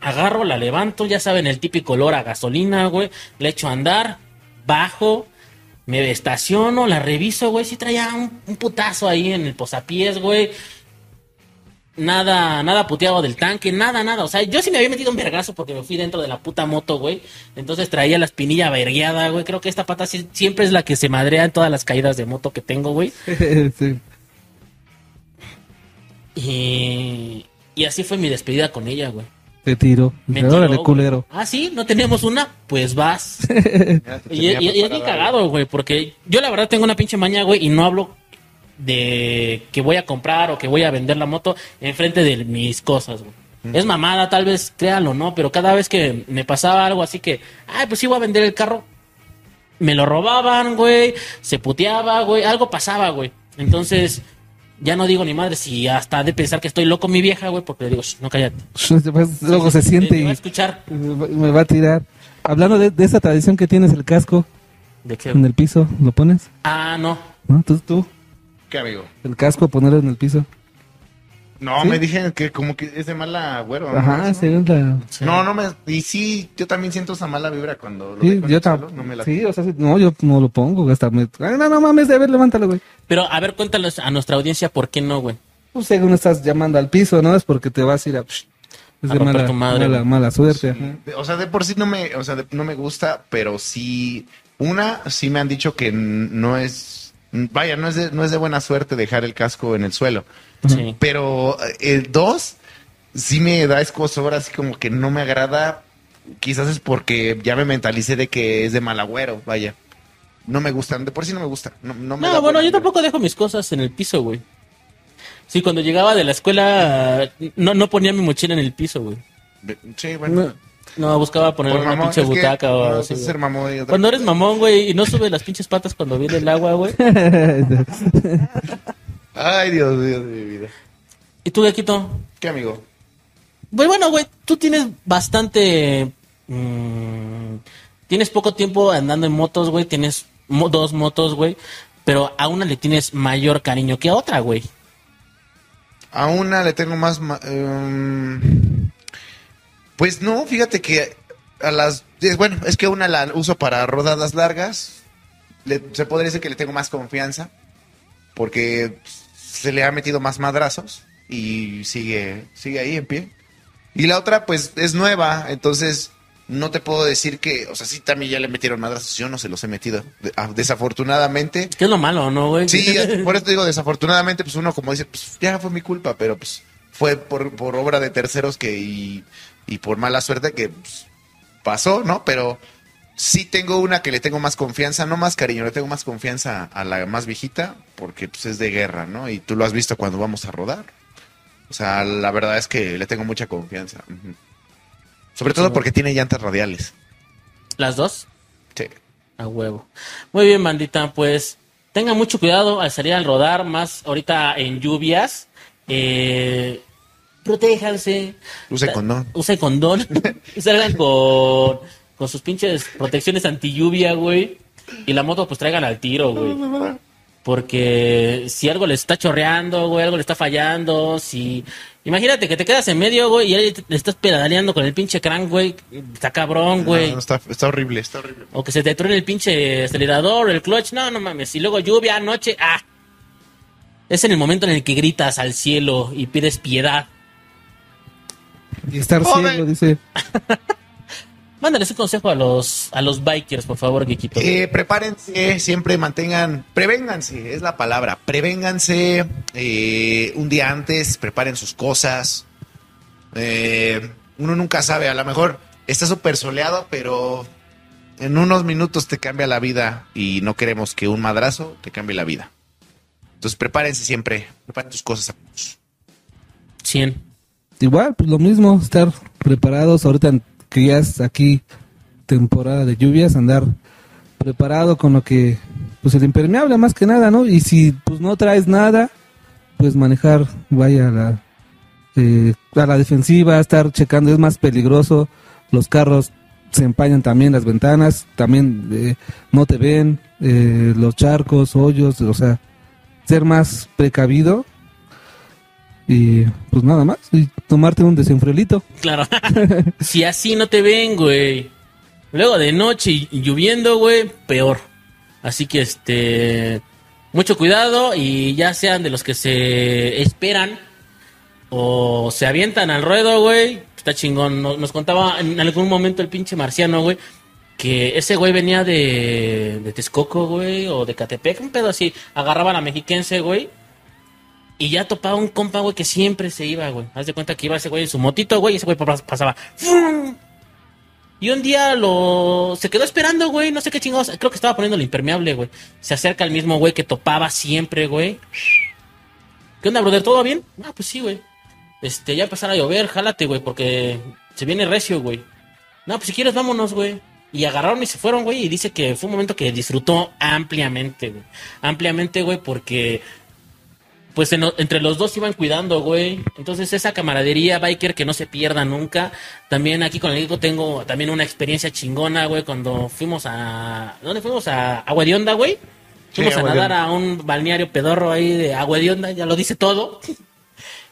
Agarro, la levanto, ya saben, el típico olor a gasolina, güey. Le echo a andar, bajo, me estaciono, la reviso, güey. Sí traía un, un putazo ahí en el posapiés, güey. Nada, nada puteado del tanque, nada, nada. O sea, yo sí me había metido un vergazo porque me fui dentro de la puta moto, güey. Entonces traía la espinilla vergueada, güey. Creo que esta pata sí- siempre es la que se madrea en todas las caídas de moto que tengo, güey. Sí. Y, y así fue mi despedida con ella, güey. Te tiro. Me Órale, culero. Ah, sí, no teníamos una, pues vas. Y, y- y es bien cagado, güey, porque yo la verdad tengo una pinche maña, güey, y no hablo de que voy a comprar o que voy a vender la moto enfrente de mis cosas, güey. Es mamada, tal vez créalo, ¿no? Pero cada vez que me pasaba algo así que, ay, pues iba a vender el carro, me lo robaban, güey, se puteaba, güey, algo pasaba, güey. Entonces, ya no digo ni madre si hasta de pensar que estoy loco mi vieja, güey, porque le digo, "Shh, no cállate. Luego se siente Me va a y escuchar. me va a tirar. Hablando de, de esa tradición que tienes, el casco ¿De qué? en el piso, ¿lo pones? Ah, no. ¿No? Tú, tú, ¿Qué amigo? el casco, ponerlo en el piso. No, ¿Sí? me dijeron que como que es de mala güero. ¿no? Ajá, Eso. sí, es la... Sí. No, no me. Y sí, yo también siento esa mala vibra cuando lo Sí, yo también. No me la Sí, o sea, sí, no, yo no lo pongo, hasta me... Ay, no, no mames, a ver, levántalo, güey. Pero a ver, cuéntales a nuestra audiencia por qué no, güey. Pues según estás llamando al piso, ¿no? Es porque te vas a ir a... Es A de mala, tu madre, mala, mala suerte. O sea, de por sí no me, o sea, de- no me gusta, pero sí, una, sí me han dicho que no es, vaya, no es de, no es de buena suerte dejar el casco en el suelo. Sí. Pero eh, el dos, sí me da escosor, así como que no me agrada. Quizás es porque ya me mentalicé de que es de mal agüero, vaya. No me gustan, de por sí no me gusta. No, no, me No, bueno, buena yo tampoco dejo mis cosas en el piso, güey. Sí, cuando llegaba de la escuela, no, no ponía mi mochila en el piso, güey. Sí, bueno. No, buscaba poner Por una mamón, pinche que butaca o no, así, ser mamón y Cuando eres mamón, güey, y no subes las pinches patas cuando viene el agua, güey. Ay, Dios mío de mi vida. ¿Y tú, Gaquito? ¿Qué amigo? Pues bueno, güey, tú tienes bastante... mm, tienes poco tiempo andando en motos, güey. Tienes mo- dos motos, güey. Pero a una le tienes mayor cariño que a otra, güey. A una le tengo más... em, pues no, fíjate que a las... Bueno, es que una la uso para rodadas largas. Le- se podría decir que le tengo más confianza. Porque se le ha metido más madrazos y sigue, sigue ahí en pie. Y la otra, pues, es nueva, entonces no te puedo decir que, o sea, sí, también ya le metieron madrazos, yo no se los he metido, ah, desafortunadamente. ¿Qué es lo malo, no, güey? Sí, por eso te digo, desafortunadamente, pues uno como dice, pues ya fue mi culpa, pero pues fue por, por obra de terceros que y, y por mala suerte que pues, pasó, ¿no? Pero sí tengo una que le tengo más confianza, no más cariño, le tengo más confianza a la más viejita, porque pues es de guerra, ¿no? Y tú lo has visto cuando vamos a rodar. O sea, la verdad es que le tengo mucha confianza. Sobre todo porque tiene llantas radiales. ¿Las dos? Sí. A huevo. Muy bien, bandita, pues tengan mucho cuidado al salir al rodar, más ahorita en lluvias. Eh, protéjanse. Use condón. Usen condón. y salgan con, con sus pinches protecciones anti lluvia, güey. Y la moto, pues traigan al tiro, güey. Porque si algo le está chorreando, güey, algo le está fallando, si... Imagínate que te quedas en medio, güey, y ahí te- le estás pedaleando con el pinche crank, güey. Está cabrón, güey. No, no, está, está horrible, está horrible. O que se te truene el pinche acelerador, el clutch. No, no mames. Y luego lluvia, noche. Ah. Es en el momento en el que gritas al cielo y pides piedad. Y estar Joder. ciego, dice. Mándales un consejo a los, a los bikers, por favor, Kikito. Eh, prepárense, siempre mantengan, prevénganse, es la palabra, prevénganse eh, un día antes, preparen sus cosas. Eh, uno nunca sabe, a lo mejor está súper soleado, pero en unos minutos te cambia la vida y no queremos que un madrazo te cambie la vida. Entonces prepárense siempre, preparen tus cosas. 100. Igual, pues lo mismo, estar preparados ahorita que ya es aquí temporada de lluvias, andar preparado con lo que, pues el impermeable más que nada, ¿no? Y si pues no traes nada, pues manejar, vaya a la, eh, a la defensiva, estar checando, es más peligroso, los carros se empañan también las ventanas, también eh, no te ven, eh, los charcos, hoyos, o sea, ser más precavido y pues nada más, y tomarte un desenfriolito. Claro. si así no te ven, güey. Luego de noche y y lloviendo, güey, peor. Así que este. Mucho cuidado y ya sean de los que se esperan o se avientan al ruedo, güey. Está chingón. Nos, nos contaba en algún momento el pinche marciano, güey. Que ese güey venía de, de Texcoco, güey, o de Catepec, un pedo así. Agarraban a mexiquense, güey. Y ya topaba un compa, güey, que siempre se iba, güey. Haz de cuenta que iba ese güey en su motito, güey, y ese güey pas- pasaba. ¡fum! Y un día lo... Se quedó esperando, güey, no sé qué chingados. Creo que estaba poniendo el impermeable, güey. Se acerca el mismo güey que topaba siempre, güey. ¿Qué onda, brother? ¿Todo bien? Ah, pues sí, güey. Este, ya empezar a llover, jálate, güey, porque se viene recio, güey. No, pues si quieres, vámonos, güey. Y agarraron y se fueron, güey. Y dice que fue un momento que disfrutó ampliamente, güey. Ampliamente, güey, porque pues en- entre los dos se iban cuidando, güey. Entonces esa camaradería biker que no se pierda nunca. También aquí con el Ico tengo también una experiencia chingona, güey, cuando fuimos a... ¿Dónde fuimos? A Agua de Onda, güey. Fuimos a nadar a un balneario pedorro ahí de Agua de Onda, ya lo dice todo.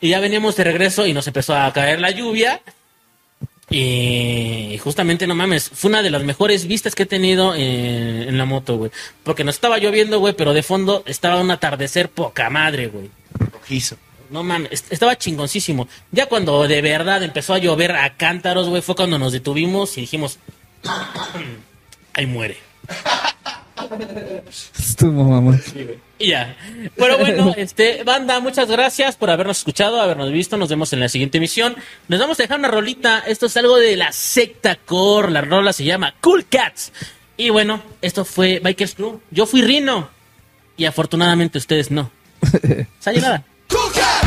Y ya veníamos de regreso y nos empezó a caer la lluvia. Y justamente, no mames, fue una de las mejores vistas que he tenido en, en la moto, güey. Porque nos estaba lloviendo, güey, pero de fondo estaba un atardecer poca madre, güey. Rojizo. No mames, est- estaba chingoncísimo. Ya cuando de verdad empezó a llover a cántaros, güey, fue cuando nos detuvimos y dijimos, ahí muere. Estuvo mamón. Y ya. Pero bueno, este, banda, muchas gracias por habernos escuchado, habernos visto. Nos vemos en la siguiente emisión. Nos vamos a dejar una rolita. Esto es algo de la secta core. La rola se llama Cool Cats. Y bueno, esto fue Bikers Crew. Yo fui Rino. Y afortunadamente ustedes no. Sayonara. Cool cat!